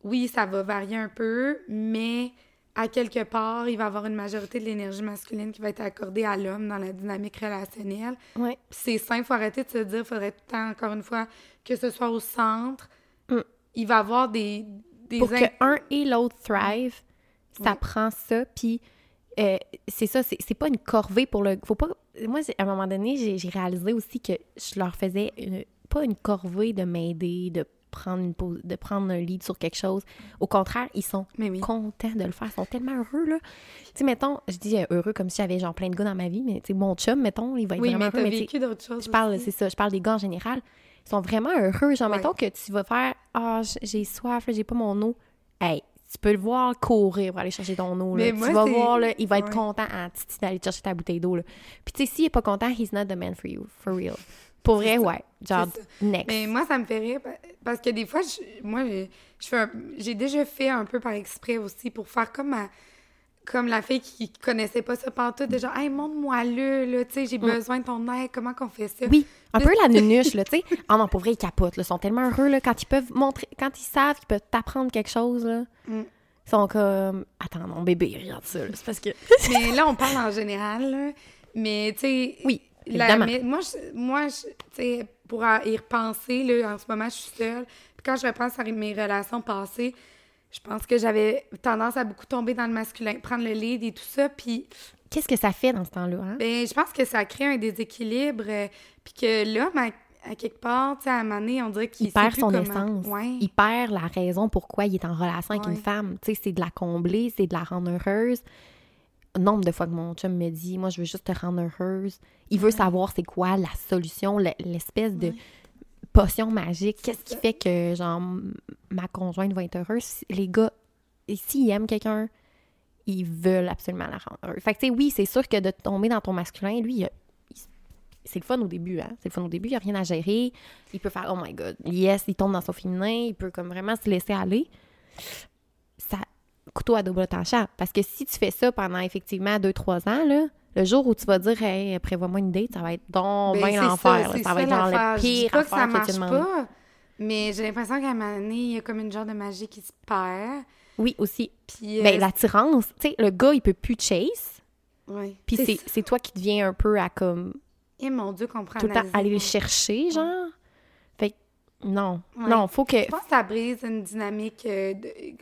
oui, ça va varier un peu, mais à quelque part, il va y avoir une majorité de l'énergie masculine qui va être accordée à l'homme dans la dynamique relationnelle. Ouais. Puis c'est simple, faut arrêter de se dire, faudrait tout le temps, encore une fois, que ce soit au centre. Mm. Il va y avoir des... des pour in- que un et l'autre thrive, ça Ouais. prend ça. Puis euh, c'est ça, c'est c'est pas une corvée pour le. Faut pas. Moi, à un moment donné, j'ai j'ai réalisé aussi que je leur faisais une- pas une corvée de m'aider, de prendre une pause, de prendre un lead sur quelque chose. Au contraire, ils sont Mais oui. contents de le faire, ils sont tellement heureux là. Tu sais, mettons, je dis euh, heureux comme si j'avais genre plein de gars dans ma vie, mais tu sais, mon chum, mettons, il va être Oui, vraiment mais heureux. mais vécu d'autres choses je parle, c'est ça, je parle des gars en général. Ils sont vraiment heureux. Genre, Ouais. mettons que tu vas faire Ah, j'ai soif, j'ai pas mon eau. Hey, tu peux le voir courir pour aller chercher ton eau. Là. Tu vas voir, là, il va être Ouais. content en titi d'aller chercher ta bouteille d'eau. là. Puis, tu sais, s'il est pas content, he's not the man for you, for real. Pour vrai, ouais. Genre, next. Mais moi, ça me fait rire parce que des fois, je- moi, j'ai déjà fait un peu par exprès aussi pour faire comme ma- comme la fille qui connaissait pas ça pantoute, de genre, hey, montre-moi le, là, tu sais, j'ai besoin de ton aide, comment qu'on fait ça? Oui, un peu la nunuche, là, tu sais. Ah non, pour vrai, ils capotent, là. Ils sont tellement heureux, là, quand ils peuvent montrer, quand ils savent qu'ils peuvent t'apprendre quelque chose, là. Mm. Ils sont comme, attends, mon bébé, regarde ça. C'est parce que. Mais là, on parle en général, là. Mais, tu sais. Oui, la- évidemment. mais moi, je, moi tu sais, pour y repenser, là, en ce moment, je suis seule. Puis quand je repense à mes relations passées, je pense que j'avais tendance à beaucoup tomber dans le masculin, prendre le lead et tout ça. Puis, Qu'est-ce que ça fait dans ce temps-là, hein? ben, je pense que ça crée un déséquilibre. euh, puis que l'homme, à, à quelque part, tu sais, à un moment donné, on dirait qu'il il perd son comment- essence. Ouais. Il perd la raison pourquoi il est en relation avec Ouais. une femme. Tu sais, c'est de la combler, c'est de la rendre heureuse. Nombre de fois que mon chum me dit, moi, je veux juste te rendre heureuse. Il veut savoir c'est quoi la solution, le- l'espèce de Ouais. potion magique. Qu'est-ce qui fait que, genre, ma conjointe va être heureuse? Les gars, s'ils aiment quelqu'un, ils veulent absolument la rendre heureuse. Fait que, tu sais, oui, c'est sûr que de tomber dans ton masculin, lui, il a- il- c'est le fun au début, hein. C'est le fun au début, il n'y a rien à gérer. Il peut faire, oh my god, yes, il tombe dans son féminin, il peut comme vraiment se laisser aller. Ça, couteau à double tranchant. Parce que si tu fais ça pendant effectivement 2-3 ans, là, le jour où tu vas dire, hey, prévois-moi une date, ça va être donc Ben, bien l'enfer. ça, va être genre le pire pas que ça affaire que marche tu pas, mais j'ai l'impression qu'à un moment donné, il y a comme une genre de magie qui se perd. Oui, aussi. Puis, euh, Ben, l'attirance, tu sais, le gars, il peut plus chase. ouais. Puis C'est toi qui deviens un peu à comme Et mon Dieu, qu'on prend tout le temps aller le chercher, genre. Fait que non. Ouais. Non, faut que. Je pense que ça brise une dynamique, euh,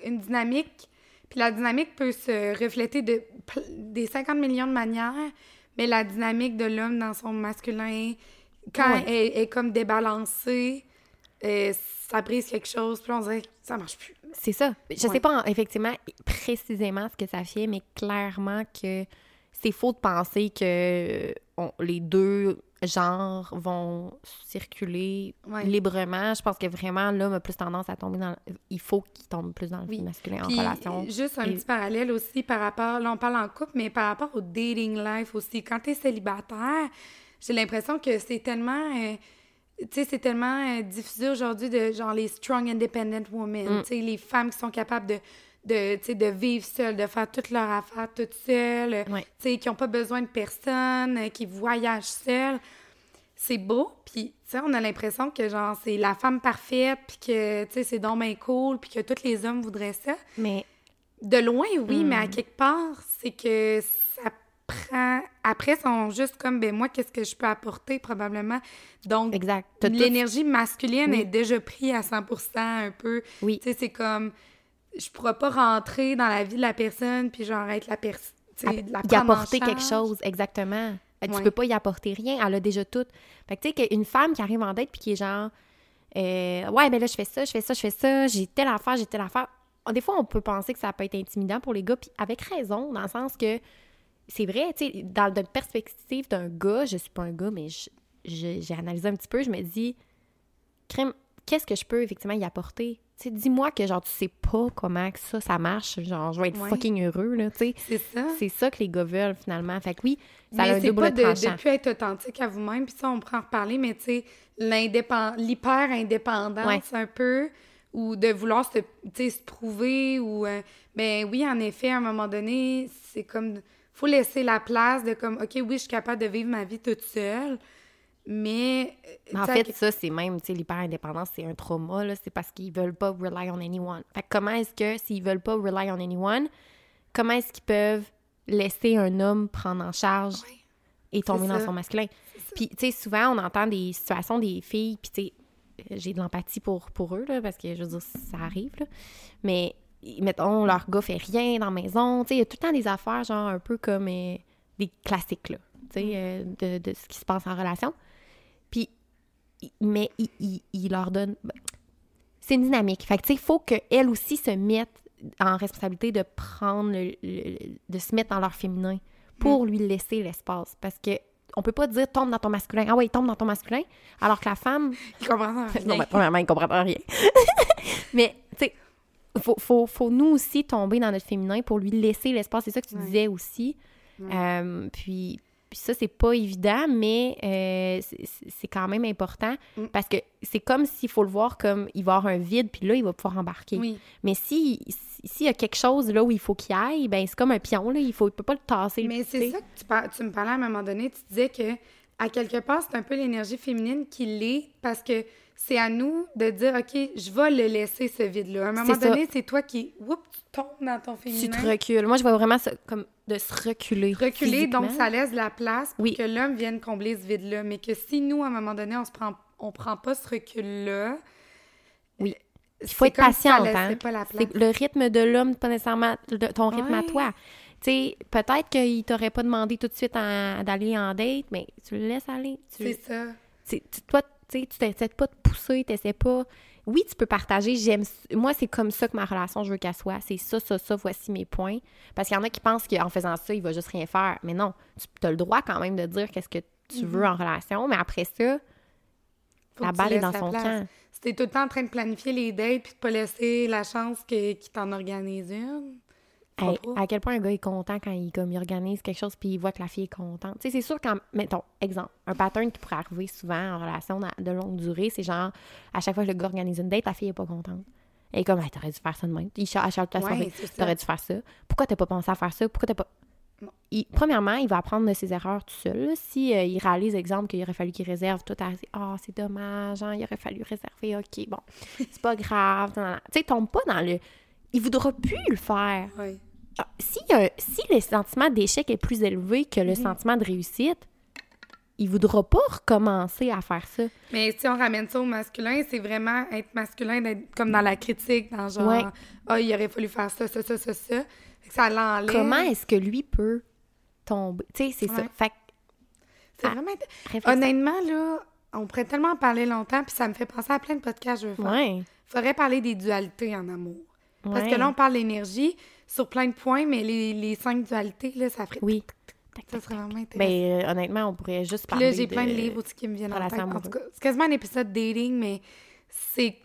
une dynamique, puis la dynamique peut se refléter de des 50 millions de manières, mais la dynamique de l'homme dans son masculin, quand Ouais. elle est comme débalancée, euh, ça brise quelque chose, puis on dirait que ça marche plus. C'est ça. Je sais Ouais. pas en- effectivement précisément ce que ça fait, mais clairement que c'est faux de penser que on- les deux genres vont circuler Ouais. librement, je pense que vraiment, l'homme a plus tendance à tomber dans... Il faut qu'il tombe plus dans le Oui. masculin en relation. Juste un Et- petit parallèle aussi par rapport, là on parle en couple, mais par rapport au dating life aussi. Quand tu es célibataire, j'ai l'impression que c'est tellement, euh, tu sais, c'est tellement euh, diffusé aujourd'hui de genre les strong independent women, Mm. tu sais, les femmes qui sont capables de, de, vivre seules, de faire toutes leurs affaires toutes seules, euh, Ouais. qui n'ont pas besoin de personne, euh, qui voyagent seules. C'est beau, puis on a l'impression que genre c'est la femme parfaite, puis que c'est donc bien cool, puis que tous les hommes voudraient ça. Mais De loin, oui, mais Hmm. à quelque part, c'est que ça prend. Après, ils sont juste comme, ben moi, qu'est-ce que je peux apporter probablement? Donc, l'énergie masculine Oui. est déjà prise à 100% un peu. Oui. Tu sais, c'est comme, je pourrais pas rentrer dans la vie de la personne, puis genre être la personne. y apporter quelque chose, exactement. Euh, Tu Ouais. peux pas y apporter rien, elle a déjà tout. Fait que tu sais, qu'une femme qui arrive en date puis qui est genre, euh, ouais, ben là, je fais ça, je fais ça, je fais ça, j'ai telle affaire, j'ai telle affaire. Des fois, on peut penser que ça peut être intimidant pour les gars, puis avec raison, dans le sens que c'est vrai, tu sais, dans la perspective d'un gars, je suis pas un gars, mais j'ai analysé un petit peu, je me dis, crème, qu'est-ce que je peux effectivement y apporter? Sais, dis-moi que genre, tu sais pas comment que ça, ça marche, genre, je vais être Ouais. fucking heureux, là, tu sais. C'est ça. C'est ça que les gars veulent, finalement. Fait que oui, ça a mais un double pas de, de plus être authentique à vous-même, puis ça, on pourra en reparler, mais tu sais, l'hyper-indépendance Ouais. un peu, ou de vouloir se, se prouver, ou... euh, ben oui, en effet, à un moment donné, c'est comme... faut laisser la place de comme, OK, oui, je suis capable de vivre ma vie toute seule, mais... euh, Mais en fait, ça, c'est même, tu sais, l'hyper-indépendance, c'est un trauma, là. C'est parce qu'ils veulent pas rely on anyone. Fait que comment est-ce que, s'ils veulent pas rely on anyone, comment est-ce qu'ils peuvent laisser un homme prendre en charge et tomber dans son masculin? Puis, tu sais, souvent, on entend des situations des filles, puis tu sais, euh, j'ai de l'empathie pour, pour eux, là, parce que, je veux dire, ça arrive, là. Mais, mettons, leur gars fait rien dans la maison, tu sais, il y a tout le temps des affaires, genre, un peu comme euh, des classiques, là, tu sais, euh, de, de ce qui se passe en relation. Il- mais il, il- il leur donne... ben, c'est une dynamique. Fait que, tu sais, il faut qu'elles aussi se mettent en responsabilité de prendre, le- le- de se mettre dans leur féminin pour lui laisser l'espace. Parce que on peut pas dire tombe dans ton masculin. Ah ouais, tombe dans ton masculin. Alors que la femme. Il comprend rien. Non, mais premièrement, il comprend pas rien. mais, tu sais, faut, faut, faut nous aussi tomber dans notre féminin pour lui laisser l'espace. C'est ça que tu Ouais. disais aussi. Ouais. Euh, puis, puis ça, c'est pas évident, mais euh, c'est- quand même important Mm. parce que c'est comme s'il faut le voir comme il va y avoir un vide, puis là, il va pouvoir embarquer. Oui. Mais si s'il y a quelque chose là où il faut qu'il aille, ben c'est comme un pion, là, il faut il peut pas le tasser. Mais tu c'est ça que tu, par- tu me parlais à un moment donné. Tu disais que, à quelque part, c'est un peu l'énergie féminine qui l'est parce que c'est à nous de dire, OK, je vais le laisser, ce vide-là. À un moment donné, c'est toi qui, oups, tu tombes dans ton Tu féminin. te recules. Moi, je vois vraiment ça comme de se reculer. Reculer, donc ça laisse de la place pour Oui. que l'homme vienne combler ce vide-là. Mais que si nous, à un moment donné, on se prend, on prend pas ce recul-là. Oui. euh, Il faut être laissait hein. le rythme de l'homme, pas nécessairement ton rythme à toi. Tu sais, peut-être qu'il t'aurait pas demandé tout de suite d'aller en date, mais tu le laisses aller. Tu, C'est ça. toi, tu sais, tu t'essaies pas de pousser, tu pas. Oui, tu peux partager. J'aime. Moi, c'est comme ça que ma relation, je veux qu'elle soit. C'est ça, ça, ça. Voici mes points. Parce qu'il y en a qui pensent qu'en faisant ça, il va juste rien faire. Mais non, tu as le droit quand même de dire qu'est-ce que tu Mhm. veux en relation. Mais après ça, Faut la balle est dans son place. camp. Si t'es tout le temps en train de planifier les dates puis de pas laisser la chance qu'il t'en organise une. Hey, à quel point un gars est content quand il, comme, il organise quelque chose puis il voit que la fille est contente. Tu sais, c'est sûr quand, mettons, exemple, un pattern qui pourrait arriver souvent en relation de longue durée, c'est genre, à chaque fois que le gars organise une date, la fille est pas contente. Est comme, hey, t'aurais dû faire ça de même. Il cherche Ouais, soirée. T'aurais dû faire ça. Pourquoi t'as pas pensé à faire ça? Pourquoi t'as pas. Il- premièrement, il va apprendre de ses erreurs tout seul. Si euh, il réalise, exemple, qu'il aurait fallu qu'il réserve tout à. Ah, c'est dommage, hein, il aurait fallu réserver. OK, bon, c'est pas grave. Tu sais, tombe pas dans le. Il voudra plus le faire. Ah, si, a- si le sentiment d'échec est plus élevé que le Mhm. sentiment de réussite, il voudra pas recommencer à faire ça. Mais si on ramène ça au masculin, c'est vraiment être masculin, d'être comme dans la critique, dans genre, Ouais. ah, il aurait fallu faire ça, ça, ça, ça, ça. Fait que ça l'enlève. Comment est-ce que lui peut tomber? Tu sais, c'est ça. Fait C'est Ah, vraiment. réflexion. Honnêtement, là, on pourrait tellement en parler longtemps, puis ça me fait penser à plein de podcasts que je veux faire. Ouais. Faudrait parler des dualités en amour. Parce ouais. que là, on parle d'énergie sur plein de points, mais les, les cinq dualités, là, ça ferait. Oui. Ça serait vraiment intéressant. Ben, euh, honnêtement, on pourrait juste Puis parler là, j'ai de... plein de livres aussi qui me viennent en tête. En tout cas, c'est quasiment un épisode dating, mais c'est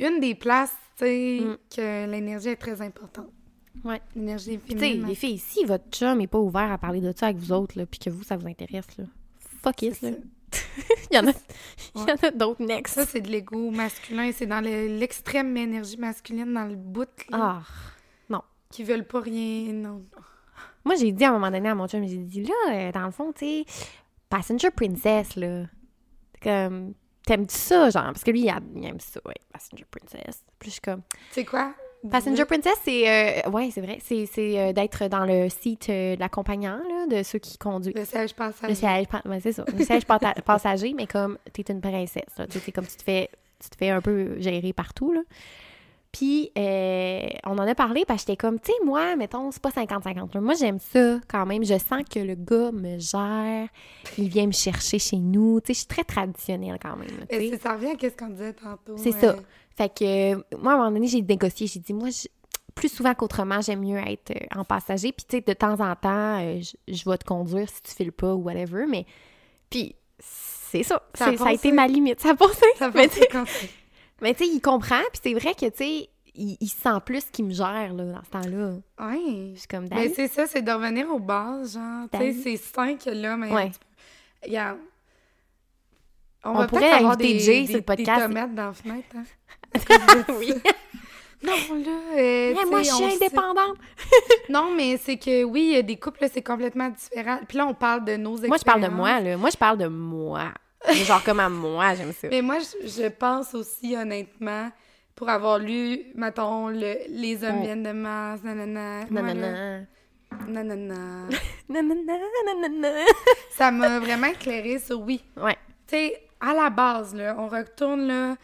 une des places, tu sais, Mm. que l'énergie est très importante. Ouais. L'énergie Puis, tu sais, féminine. les filles, si votre chum est pas ouvert à parler de ça avec vous autres, là, puis que vous, ça vous intéresse, là, fuck it, là. ça. Il y en a, a d'autres next. Ça, c'est de l'ego masculin. C'est dans le- l'extrême énergie masculine, dans le bout, là, Ah. qui veulent pas rien. Non. Moi, j'ai dit à un moment donné à mon chum, j'ai dit, là, euh, dans le fond, tu sais, Passenger Princess, là, comme, t'aimes-tu ça, genre? Parce que lui, il aime ça, ouais, Passenger Princess. Puis je suis comme, C'est quoi? Passenger Princess, c'est, euh, ouais, c'est vrai, c'est, euh, d'être dans le site euh, de l'accompagnant, là, de ceux qui conduisent. Le siège Le passager. siège, pa- ouais, c'est ça. Le siège passager, mais comme t'es une princesse. Là. Tu sais, c'est comme tu te fais, tu te fais un peu gérer partout. Là. Puis, euh, on en a parlé parce que j'étais comme, tu sais, moi, mettons, c'est pas 50-50. là. Moi, j'aime ça quand même. Je sens que le gars me gère, il vient me chercher chez nous. Tu sais, je suis très traditionnelle quand même. là. Et ça revient à ce qu'on disait tantôt. C'est euh, ça. Fait que, moi, à un moment donné, j'ai négocié. J'ai dit, moi, je- plus souvent qu'autrement, j'aime mieux être euh, en passager. Puis, tu sais, de temps en temps, euh, je, je vais te conduire si tu files pas ou whatever. Mais, puis, c'est ça. Ça a Ça a, été ma limite. Ça a passé. Ça quand c'est- mais, tu sais, il comprend. Puis, c'est vrai que, tu sais, il, il sent plus qu'il me gère, là, dans ce temps-là. Ouais. Je suis comme, Mais c'est ça, c'est de revenir aux bases, genre. Tu sais, c'est sain que là, mais. Ouais. Regarde. On, On va pourrait avoir des, Jay des, sur le podcast. des tomates dans la fenêtre, hein. Oui. Non, là, euh, Mais moi, je suis indépendante. Non, mais c'est que oui, des couples, c'est complètement différent. Puis là, on parle de nos expériences. Moi, je parle de moi, là. Moi, je parle de moi. Genre, comme à moi, j'aime ça. Mais moi, je, je pense aussi, honnêtement, pour avoir lu, mettons, le, Les hommes Mm. viennent de Mars, nanana. Nanana. Non, non, non. Ça m'a vraiment éclairé sur oui. Ouais. Tu sais, à la base, là, on retourne là,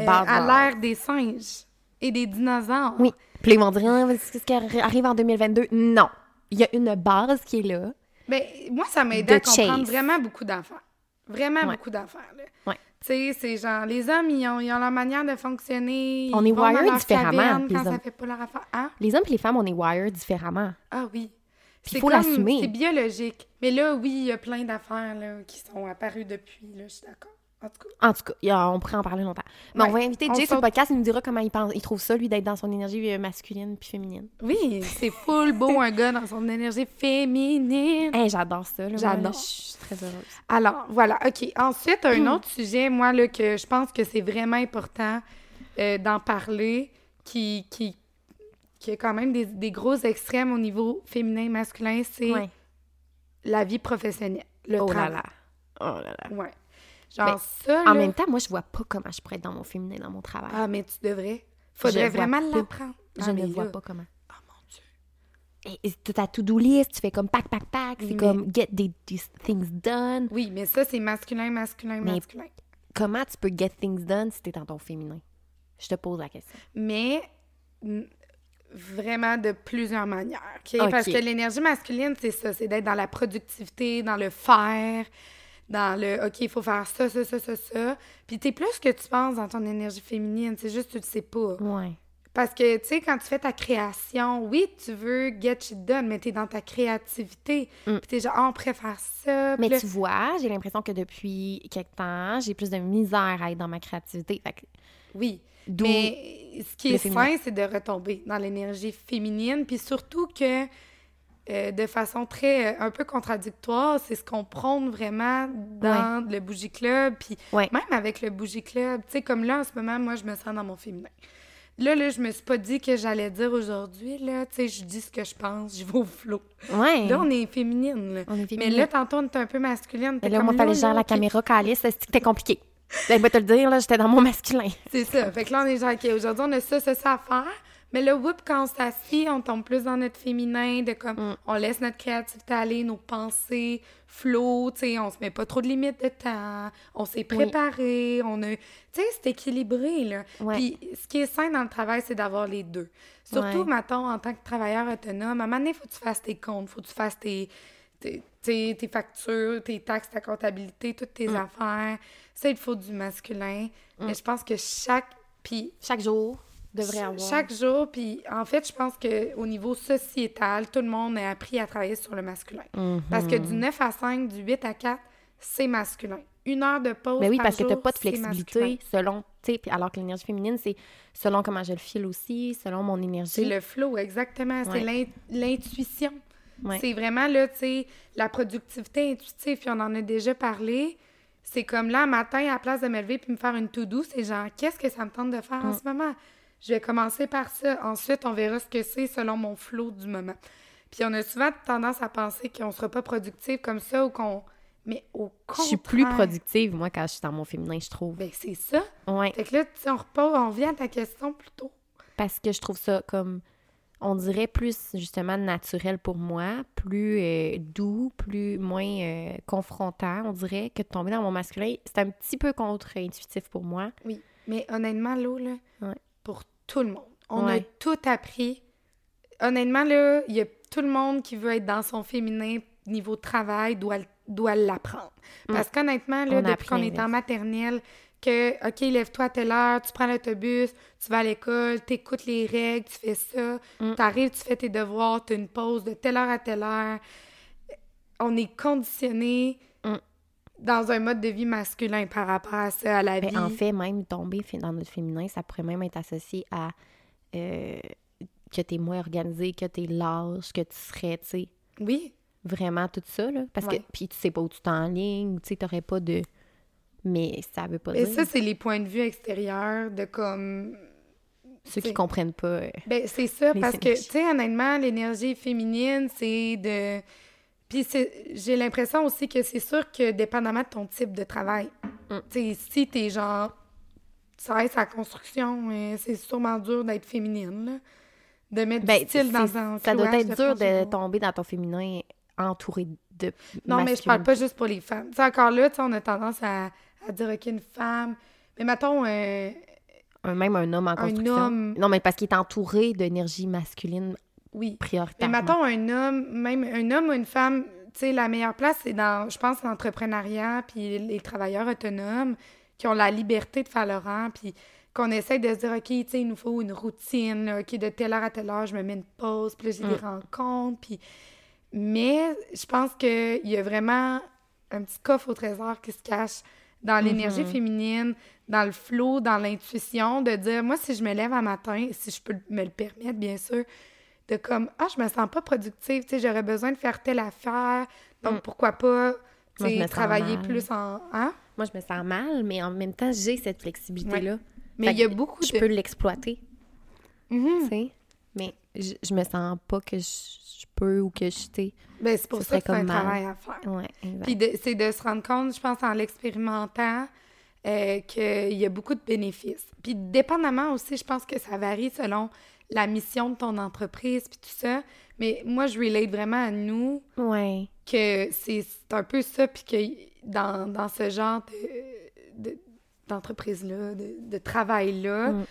euh, à l'ère des singes et des dinosaures. Oui. Puis ils vont dire, Ah, c'est ce qui arri- arrive en 2022. Non. Il y a une base qui est là. Ben, moi, ça m'a aidé à comprendre chase. vraiment beaucoup d'affaires. Vraiment Ouais. beaucoup d'affaires. Ouais. Tu sais, c'est genre, les hommes, ils ont, ils ont leur manière de fonctionner. On ils est wired différemment, caverne les quand ça hommes. fait pas leur affaire. Hein? Les hommes et les femmes, on est wired différemment. Ah oui. Puis il faut l'assumer. C'est biologique. Mais là, oui, il y a plein d'affaires qui sont apparues depuis. Là, je suis d'accord. En tout cas. En tout cas, il y a- on pourrait en parler longtemps. Mais Ouais. on va inviter On Jay sur le podcast. Il nous dira comment il pense. Il trouve ça, lui, d'être dans son énergie euh, masculine puis féminine. Oui, c'est full beau, un gars dans son énergie féminine. Hey, j'adore ça. J'adore. Je suis très heureuse. Alors, voilà. OK. Ensuite, un autre sujet, moi, là, que je pense que c'est vraiment important euh, d'en parler, qui, qui, qui a quand même des, des gros extrêmes au niveau féminin, masculin, c'est Ouais. la vie professionnelle. Le Oh là là. Oh là là. Ouais. Genre, ça, En même temps, moi, je vois pas comment je pourrais être dans mon féminin, dans mon travail. Ah, mais tu devrais. Faudrait Je vraiment l'apprendre. je ne vois là- pas comment. Oh mon Dieu. Et, et ta to-do list, tu fais comme pack, pack, pack. C'est Mais- comme get the- these things done. Oui, mais ça, c'est masculin, masculin, Mais- masculin. Comment tu peux get things done si t'es dans ton féminin? Je te pose la question. mais vraiment de plusieurs manières. Parce que l'énergie masculine, c'est ça, c'est d'être dans la productivité, dans le faire, dans le OK, il faut faire ça, ça, ça, ça, ça. Puis t'es plus que tu penses dans ton énergie féminine, c'est juste que tu le sais pas. Ouais. Parce que, tu sais, quand tu fais ta création, oui, tu veux get shit done, mais t'es dans ta créativité. Mm. Puis t'es genre, Ah, on préfère ça. Mais là- tu vois, j'ai l'impression que depuis quelque temps, j'ai plus de misère à être dans ma créativité. Fait que Oui. Mais ce qui est sain, c'est de retomber dans l'énergie féminine. Puis surtout que, euh, de façon très, euh, un peu contradictoire, c'est ce qu'on prône vraiment dans le Bougie Club. Puis Ouais. même avec le Bougie Club, tu sais, comme là, en ce moment, moi, je me sens dans mon féminin. Là, là, je me suis pas dit que j'allais dire aujourd'hui, là, tu sais, je dis ce que je pense, je vais au flot. Ouais. Là, on est féminine, là. On est Mais féminine. là, tantôt, on était un peu masculine. Mais T'es là, comme, moi, fallait là, la OK. caméra calice, c'était compliqué. Ben, je vais te le dire, là, j'étais dans mon masculin. C'est ça. Fait que là, on est genre, OK, aujourd'hui, on a ça, ça, ça à faire. Mais là, whoop, quand on s'assied, on tombe plus dans notre féminin, de comme, Mm. on laisse notre créativité aller, nos pensées flow, tu sais, on se met pas trop de limites de temps, on s'est préparé, on a, tu sais, c'est équilibré, là. Ouais. Puis, ce qui est sain dans le travail, c'est d'avoir les deux. Surtout, Ouais. mettons, en tant que travailleur autonome, à un moment donné, il faut que tu fasses tes comptes, faut que tu fasses tes, tes, tes- tes factures, tes taxes, ta comptabilité, toutes tes Mm. affaires. Ça, il faut du masculin. Mais je pense que chaque... Puis Chaque jour, devrait avoir. Chaque jour, puis en fait, je pense qu'au niveau sociétal, tout le monde a appris à travailler sur le masculin. Parce que du Mhm. 9 à 5, du 8 à 4, c'est masculin. Une heure de pause Mais oui, par parce que jour, pas de flexibilité selon, tu alors que l'énergie féminine, c'est selon comment je le file aussi, selon mon énergie. C'est le flow, exactement. Ouais. C'est l'in- l'intuition. Ouais. C'est vraiment, là, tu sais, la productivité intuitive, puis on en a déjà parlé. C'est comme là, un matin, à la place de me lever puis me faire une to-do, c'est genre, qu'est-ce que ça me tente de faire en Mm. ce moment? Je vais commencer par ça. Ensuite, on verra ce que c'est selon mon flow du moment. Puis on a souvent tendance à penser qu'on sera pas productif comme ça ou qu'on... Mais au Je contraire... suis plus productive, moi, quand je suis dans mon féminin, je trouve. Ben, c'est ça. Ouais. Fait que là, on repart, on vient à ta question plutôt. Parce que je trouve ça comme, on dirait plus, justement, naturel pour moi, plus euh, doux, plus moins euh, confrontant, on dirait, que de tomber dans mon masculin. C'est un petit peu contre-intuitif pour moi. Oui. Mais honnêtement, l'eau, là, Ouais. pour tout le monde, on a tout appris. Honnêtement, là, il y a tout le monde qui veut être dans son féminin niveau travail doit, doit l'apprendre. Parce qu'honnêtement, là, On depuis qu'on est en maternelle, que, OK, lève-toi à telle heure, tu prends l'autobus, tu vas à l'école, t'écoutes les règles, tu fais ça, Mm. t'arrives, tu fais tes devoirs, t'as une pause de telle heure à telle heure. On est conditionné Mm. Dans un mode de vie masculin par rapport à ça, à la Ben, vie. en fait, même tomber dans notre féminin, ça pourrait même être associé à euh, que t'es moins organisé, que t'es lâche, que tu serais, tu sais, Oui, vraiment tout ça, là. Parce Ouais. que, puis tu sais pas où tu t'enlignes, tu sais, t'aurais pas de... Mais ça veut pas dire... ça, c'est les points de vue extérieurs de comme. Ceux qui comprennent pas... euh, Ben, c'est ça, parce que, tu sais, honnêtement, l'énergie féminine, c'est de. Puis c'est- j'ai l'impression aussi que c'est sûr que, dépendamment de ton type de travail, Mm. tu sais, si t'es genre. Ça reste la construction, euh, c'est sûrement dur d'être féminine, là. De mettre Ben, du style dans un ça doit être dur de tomber dans ton féminin entouré de Non, mais je parle pas juste pour les femmes. Tu sais, encore là, tu sais, on a tendance à, à dire, OK, une femme. Mais mettons, euh, Un- Même un homme en construction. homme. Non, mais parce qu'il est entouré d'énergie masculine oui. Mais prioritairement. mettons un homme, même un homme ou une femme, tu sais, la meilleure place, c'est dans, je pense, l'entrepreneuriat, puis les travailleurs autonomes qui ont la liberté de faire leur rang, puis qu'on essaie de se dire, OK, tu sais, il nous faut une routine, là, OK, de telle heure à telle heure, je me mets une pause, puis là, j'ai des Mm. rencontres, puis... Mais je pense qu'il y a vraiment un petit coffre au trésor qui se cache dans l'énergie Mhm. féminine, dans le flow, dans l'intuition, de dire, moi, si je me lève un matin, si je peux me le permettre, bien sûr, de comme, ah, je me sens pas productive, tu sais, j'aurais besoin de faire telle affaire, donc Mm. pourquoi pas, tu Moi, je me travailler mal. plus en... Hein? Moi, je me sens mal, mais en même temps, j'ai cette flexibilité-là. Mais Fait il y a beaucoup Je de... peux l'exploiter, tu sais? Mais je, je me sens pas que je, je peux ou que je, tu sais. Ben, c'est pour Ce ça que c'est un mal. travail à faire. Ouais. Puis c'est de se rendre compte, je pense, en l'expérimentant, euh, qu'il y a beaucoup de bénéfices. Puis dépendamment aussi, je pense que ça varie selon la mission de ton entreprise, puis tout ça. Mais moi, je relate vraiment à nous Ouais. que c'est un peu ça, puis que dans, dans ce genre de- de- d'entreprise-là, de, de travail-là, Mm.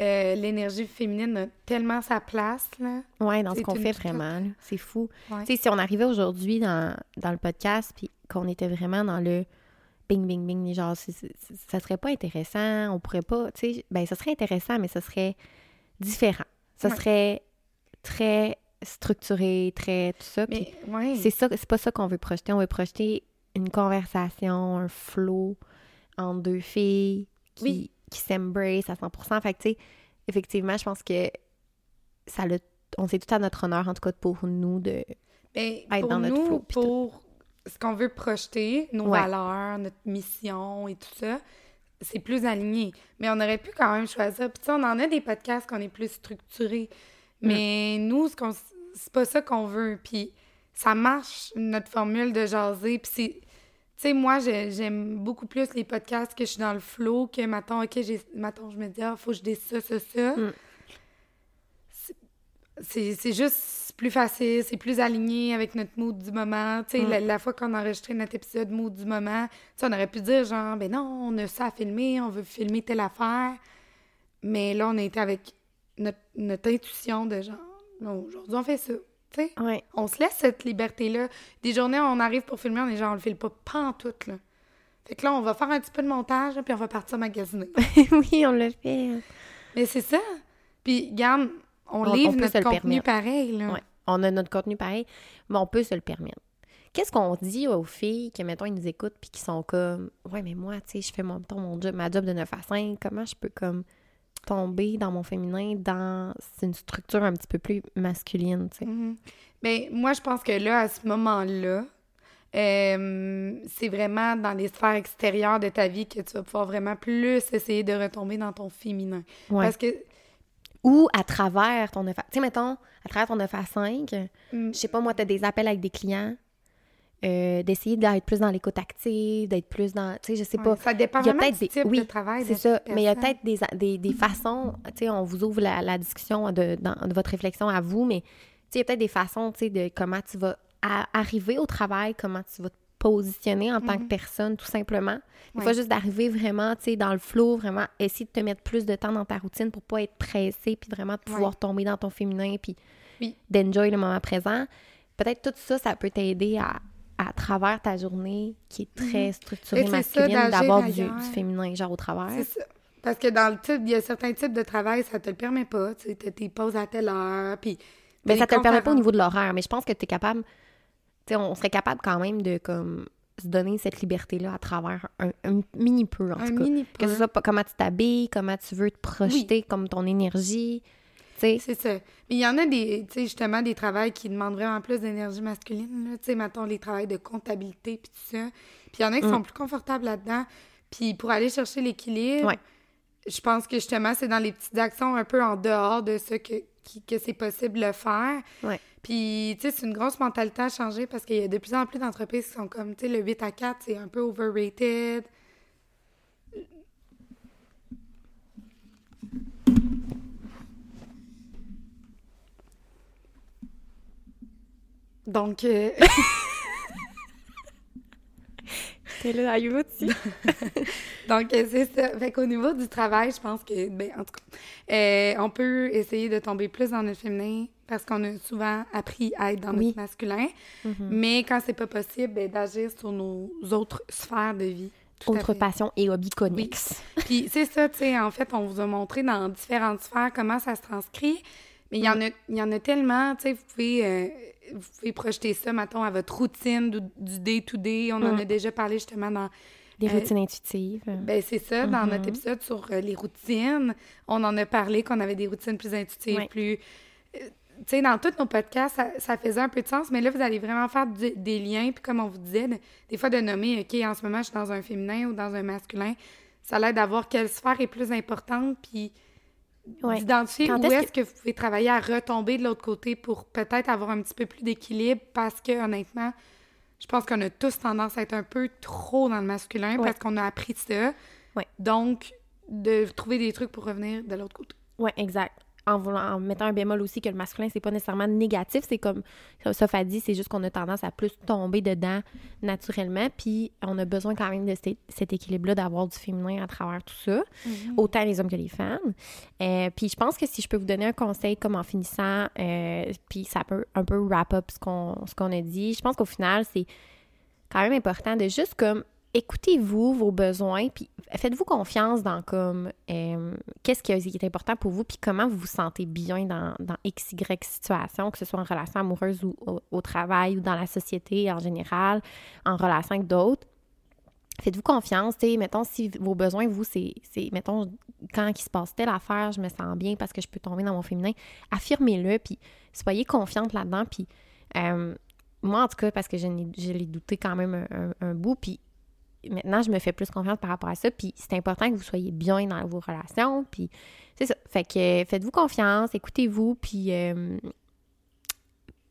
euh, l'énergie féminine a tellement sa place, là. Ouais, dans ce qu'on fait vraiment. C'est fou. Ouais. Tu sais, si on arrivait aujourd'hui dans, dans le podcast puis qu'on était vraiment dans le bing, bing, bing, genre, c'est- c'est- ça serait pas intéressant, on pourrait pas, tu sais, ben, ça serait intéressant, mais ça serait différent. Ça Ouais. serait très structuré, très tout ça. ouais. c'est ça, c'est pas ça qu'on veut projeter. On veut projeter une conversation, un flow entre deux filles qui, Oui. qui s'embrace à 100%. Fait que, tu sais, effectivement, je pense que ça l'a, on sait tout à notre honneur, en tout cas pour nous, de... Être pour dans notre nous, flow, tout. pour ce qu'on veut projeter, nos Ouais. valeurs, notre mission et tout ça, c'est plus aligné. Mais on aurait pu quand même choisir. Puis tu sais, on en a des podcasts qu'on est plus structurés. Mm. Mais nous, ce qu'on, c'est pas ça qu'on veut. Puis ça marche, notre formule de jaser. Puis c'est... Tu sais, moi, j'ai- j'aime beaucoup plus les podcasts que je suis dans le flow que, mettons, OK, mettons, je me dis, ah, faut que je dise ça, ça, ça. Mm. C'est- C'est c'est plus facile, c'est plus aligné avec notre mood du moment. Tu sais, Mm. la, la fois qu'on a enregistré notre épisode mood du moment, tu sais, on aurait pu dire genre, ben non, on a ça à filmer, on veut filmer telle affaire. Mais là, on a été avec notre, notre intuition de genre, non, aujourd'hui, on fait ça. Tu sais, Ouais. on se laisse cette liberté-là. Des journées, on arrive pour filmer, on est genre, on le file pas pantoute, là. Fait que là, on va faire un petit peu de montage, puis on va partir magasiner. oui, on l'a fait. Mais c'est ça. Puis, garde, on, On- livre on notre contenu permettre. pareil, là. Ouais. On a notre contenu pareil, mais on peut se le permettre. Qu'est-ce qu'on dit aux filles qui, mettons, ils nous écoutent puis qui sont comme Ouais, mais moi, tu sais, je fais mon, mettons, mon job, ma job de 9 à 5, comment je peux comme tomber dans mon féminin dans une structure un petit peu plus masculine, tu sais? Mhm. Ben, moi, je pense que là, à ce moment-là, euh, c'est vraiment dans les sphères extérieures de ta vie que tu vas pouvoir vraiment plus essayer de retomber dans ton féminin. Ouais. Parce que, Ou à travers ton 9 à... Tu sais, mettons, à travers ton 9 à 5, mm, je sais pas, moi, tu as des appels avec des clients, euh, d'essayer d'être plus dans l'écoute active, d'être plus dans... Tu sais, je sais ouais, pas. ça dépend il y a peut-être des- type oui, de travail. C'est ça, mais il y a peut-être des, des, des façons, tu sais, on vous ouvre la, la discussion de, dans- de votre réflexion à vous, mais tu sais, il y a peut-être des façons, tu sais, de comment tu vas à- arriver au travail, comment tu vas te positionner en tant que Mhm. personne, tout simplement. Ouais. fois, juste d'arriver vraiment, tu sais, dans le flow, vraiment essayer de te mettre plus de temps dans ta routine pour pas être pressé, puis vraiment de pouvoir tomber dans ton féminin, puis Oui. d'enjoy le moment présent. Peut-être tout ça, ça peut t'aider à, à travers ta journée qui est très structurée c'est ça, masculine, d'avoir du, du féminin, genre au travers. Ça. Parce que dans le type, il y a certains types de travail, ça te le permet pas. Tu sais, tes pauses à telle heure, puis... T'as ça te le permet pas au niveau de l'horaire, mais je pense que tu es capable. Tu sais, on serait capable quand même de comme se donner cette liberté-là à travers un, un mini peu, en Un tout cas. mini Que ce peu. soit pas comment tu t'habilles, comment tu veux te projeter, comme ton énergie. C'est ça. Mais il y en a des, tu sais, justement, des travails qui demandent vraiment plus d'énergie masculine, là. Tu sais, mettons, les travails de comptabilité, puis tout ça. Puis il y en a qui Mm. sont plus confortables là-dedans. Puis pour aller chercher l'équilibre, Ouais. je pense que justement, c'est dans les petites actions un peu en dehors de ça que, qui- que c'est possible de faire. Ouais. Puis, tu sais, c'est une grosse mentalité à changer parce qu'il y a de plus en plus d'entreprises qui sont comme, tu sais, le 8 à 4, c'est un peu overrated. Donc, euh, t'es là, aussi. Donc, euh, c'est ça. Fait qu'au niveau du travail, je pense que, ben, en tout cas, euh, on peut essayer de tomber plus dans notre féminin parce qu'on a souvent appris à être dans Oui. notre masculin. Mais quand c'est pas possible, ben, d'agir sur nos autres sphères de vie. Tout à Autre fait. passion et hobby connexes. Puis c'est ça, tu sais, en fait, on vous a montré dans différentes sphères comment ça se transcrit. Mais il y, en a, il y en a tellement, tu sais, vous pouvez, euh, vous pouvez projeter ça, mettons, à votre routine du du day-to-day. On en Mm. a déjà parlé justement dans Des Euh, routines intuitives. ben, c'est ça, dans notre Mhm. épisode sur euh, les routines, on en a parlé qu'on avait des routines plus intuitives, plus... euh, tu sais, dans tous nos podcasts, ça, ça faisait un peu de sens, mais là, vous allez vraiment faire du- des liens, puis comme on vous disait, de- des fois de nommer, OK, en ce moment, je suis dans un féminin ou dans un masculin, ça l'aide à voir quelle sphère est plus importante, puis Ouais. d'identifier où est-ce que... vous pouvez travailler à retomber de l'autre côté pour peut-être avoir un petit peu plus d'équilibre, parce que, honnêtement, je pense qu'on a tous tendance à être un peu trop dans le masculin Ouais. parce qu'on a appris ça. Ouais. Donc, de trouver des trucs pour revenir de l'autre côté. Oui, exact. En, voulant, en mettant un bémol aussi que le masculin, c'est pas nécessairement négatif. C'est comme Soph a dit, c'est juste qu'on a tendance à plus tomber dedans naturellement. Puis on a besoin quand même de cet, cet équilibre-là, d'avoir du féminin à travers tout ça. Autant les hommes que les femmes. Euh, puis je pense que si je peux vous donner un conseil comme en finissant, euh, puis ça peut un peu wrap up ce qu'on ce qu'on a dit, je pense qu'au final, c'est quand même important de juste comme écoutez-vous vos besoins, puis faites-vous confiance dans comme euh, qu'est-ce qui est important pour vous, puis comment vous vous sentez bien dans, dans X, Y situation, que ce soit en relation amoureuse ou au, travail ou dans la société en général, en relation avec d'autres. Faites-vous confiance, tu mettons, si vos besoins, vous, c'est, mettons, quand il se passe telle affaire, je me sens bien parce que je peux tomber dans mon féminin, affirmez-le, puis soyez confiante là-dedans, puis euh, moi, en tout cas, parce que je, je l'ai douté quand même un bout, puis maintenant, je me fais plus confiance par rapport à ça, puis c'est important que vous soyez bien dans vos relations, puis c'est ça. Fait que faites-vous confiance, écoutez-vous, puis euh,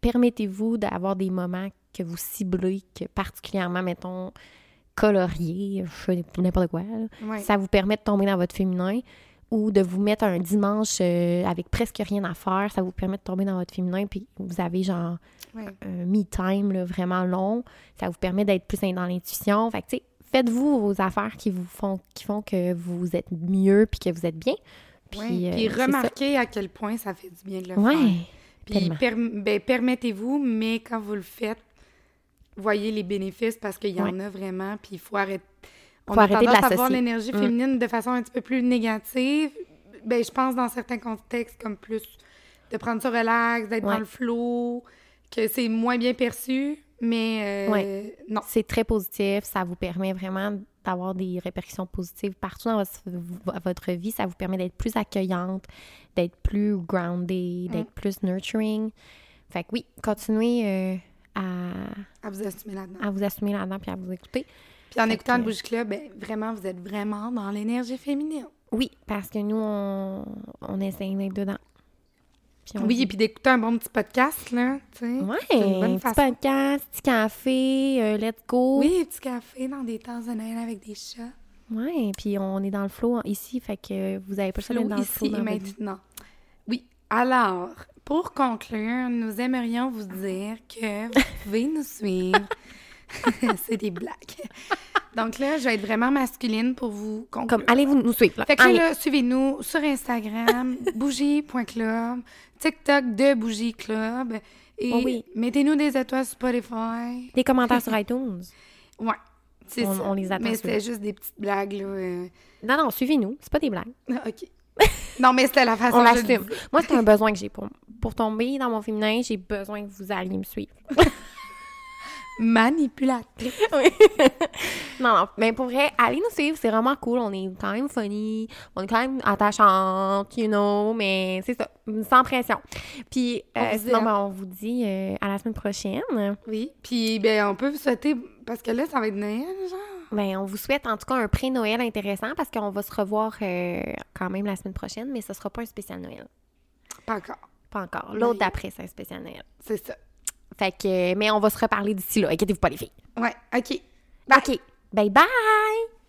permettez-vous d'avoir des moments que vous ciblez, que particulièrement, mettons, sais, n'importe quoi. Ouais. ça vous permet de tomber dans votre féminin ou de vous mettre un dimanche euh, avec presque rien à faire, ça vous permet de tomber dans votre féminin, puis vous avez genre Ouais. un me-time vraiment long, ça vous permet d'être plus dans l'intuition. Fait que, tu sais, faites-vous vos affaires qui vous font qui font que vous êtes mieux puis que vous êtes bien. Puis, Ouais. euh, Puis remarquez à quel point ça fait du bien de le faire. Puis ben, permettez-vous, mais quand vous le faites, voyez les bénéfices parce qu'il y en a vraiment, puis il faut arrêter. On Faut a arrêter de tendance à voir l'énergie Mm. féminine de façon un petit peu plus négative. ben, je pense dans certains contextes, comme plus de prendre ça relax, d'être dans le flow, que c'est moins bien perçu, mais euh, Ouais. non. C'est très positif. Ça vous permet vraiment d'avoir des répercussions positives partout dans votre, votre vie. Ça vous permet d'être plus accueillante, d'être plus grounded, Mm. d'être plus nurturing. Fait que oui, continuez euh, à, À vous assumer là-dedans. à vous assumer là-dedans puis à vous écouter. Puis en Fait écoutant que- le Bougie Club, ben, vraiment, vous êtes vraiment dans l'énergie féminine. Oui, parce que nous, on, on essaie d'être dedans. Oui, et puis d'écouter un bon petit podcast, là, tu sais. Ouais, une bonne petit façon. podcast, petit café, euh, let's go. Oui, petit café dans des temps de Noël avec des chats. Ouais, puis on est dans le flow ici, fait que vous avez pas Flow dans le ici flow et maintenant. Oui. Alors, pour conclure, nous aimerions vous dire que vous pouvez nous suivre. C'est des blagues. Donc là, je vais être vraiment masculine pour vous conclure. Comme, allez vous nous suivre. Là? Fait que Allez. là, suivez-nous sur Instagram, bougie.club, TikTok de Bougie Club. Et Oh oui. mettez-nous des étoiles sur Spotify. Des commentaires sur iTunes. Ouais, c'est On- ça. on les attend, Mais c'était juste des petites blagues, là. euh. Non, non, suivez-nous. C'est pas des blagues. Ah, OK. non, mais c'était la façon On l'assume. Moi, c'est un besoin que j'ai pour, pour tomber dans mon féminin. J'ai besoin que vous alliez me suivre. Manipulatrice. Non, non, mais pour vrai, allez nous suivre. C'est vraiment cool. On est quand même funny. On est quand même attachante, you know. Mais c'est ça, sans pression. Puis, On euh, vous sinon, aime. ben, on vous dit euh, à la semaine prochaine. Oui. Puis, ben, on peut vous souhaiter, parce que là, ça va être Noël, genre. Ben, on vous souhaite en tout cas un pré-Noël intéressant parce qu'on va se revoir euh, quand même la semaine prochaine, mais ce sera pas un spécial Noël. Pas encore. Pas encore. L'autre d'après, c'est un spécial Noël. C'est ça. Fait que, mais on va se reparler d'ici là. Inquiétez-vous pas, les filles. Ouais, OK. OK. Bye bye!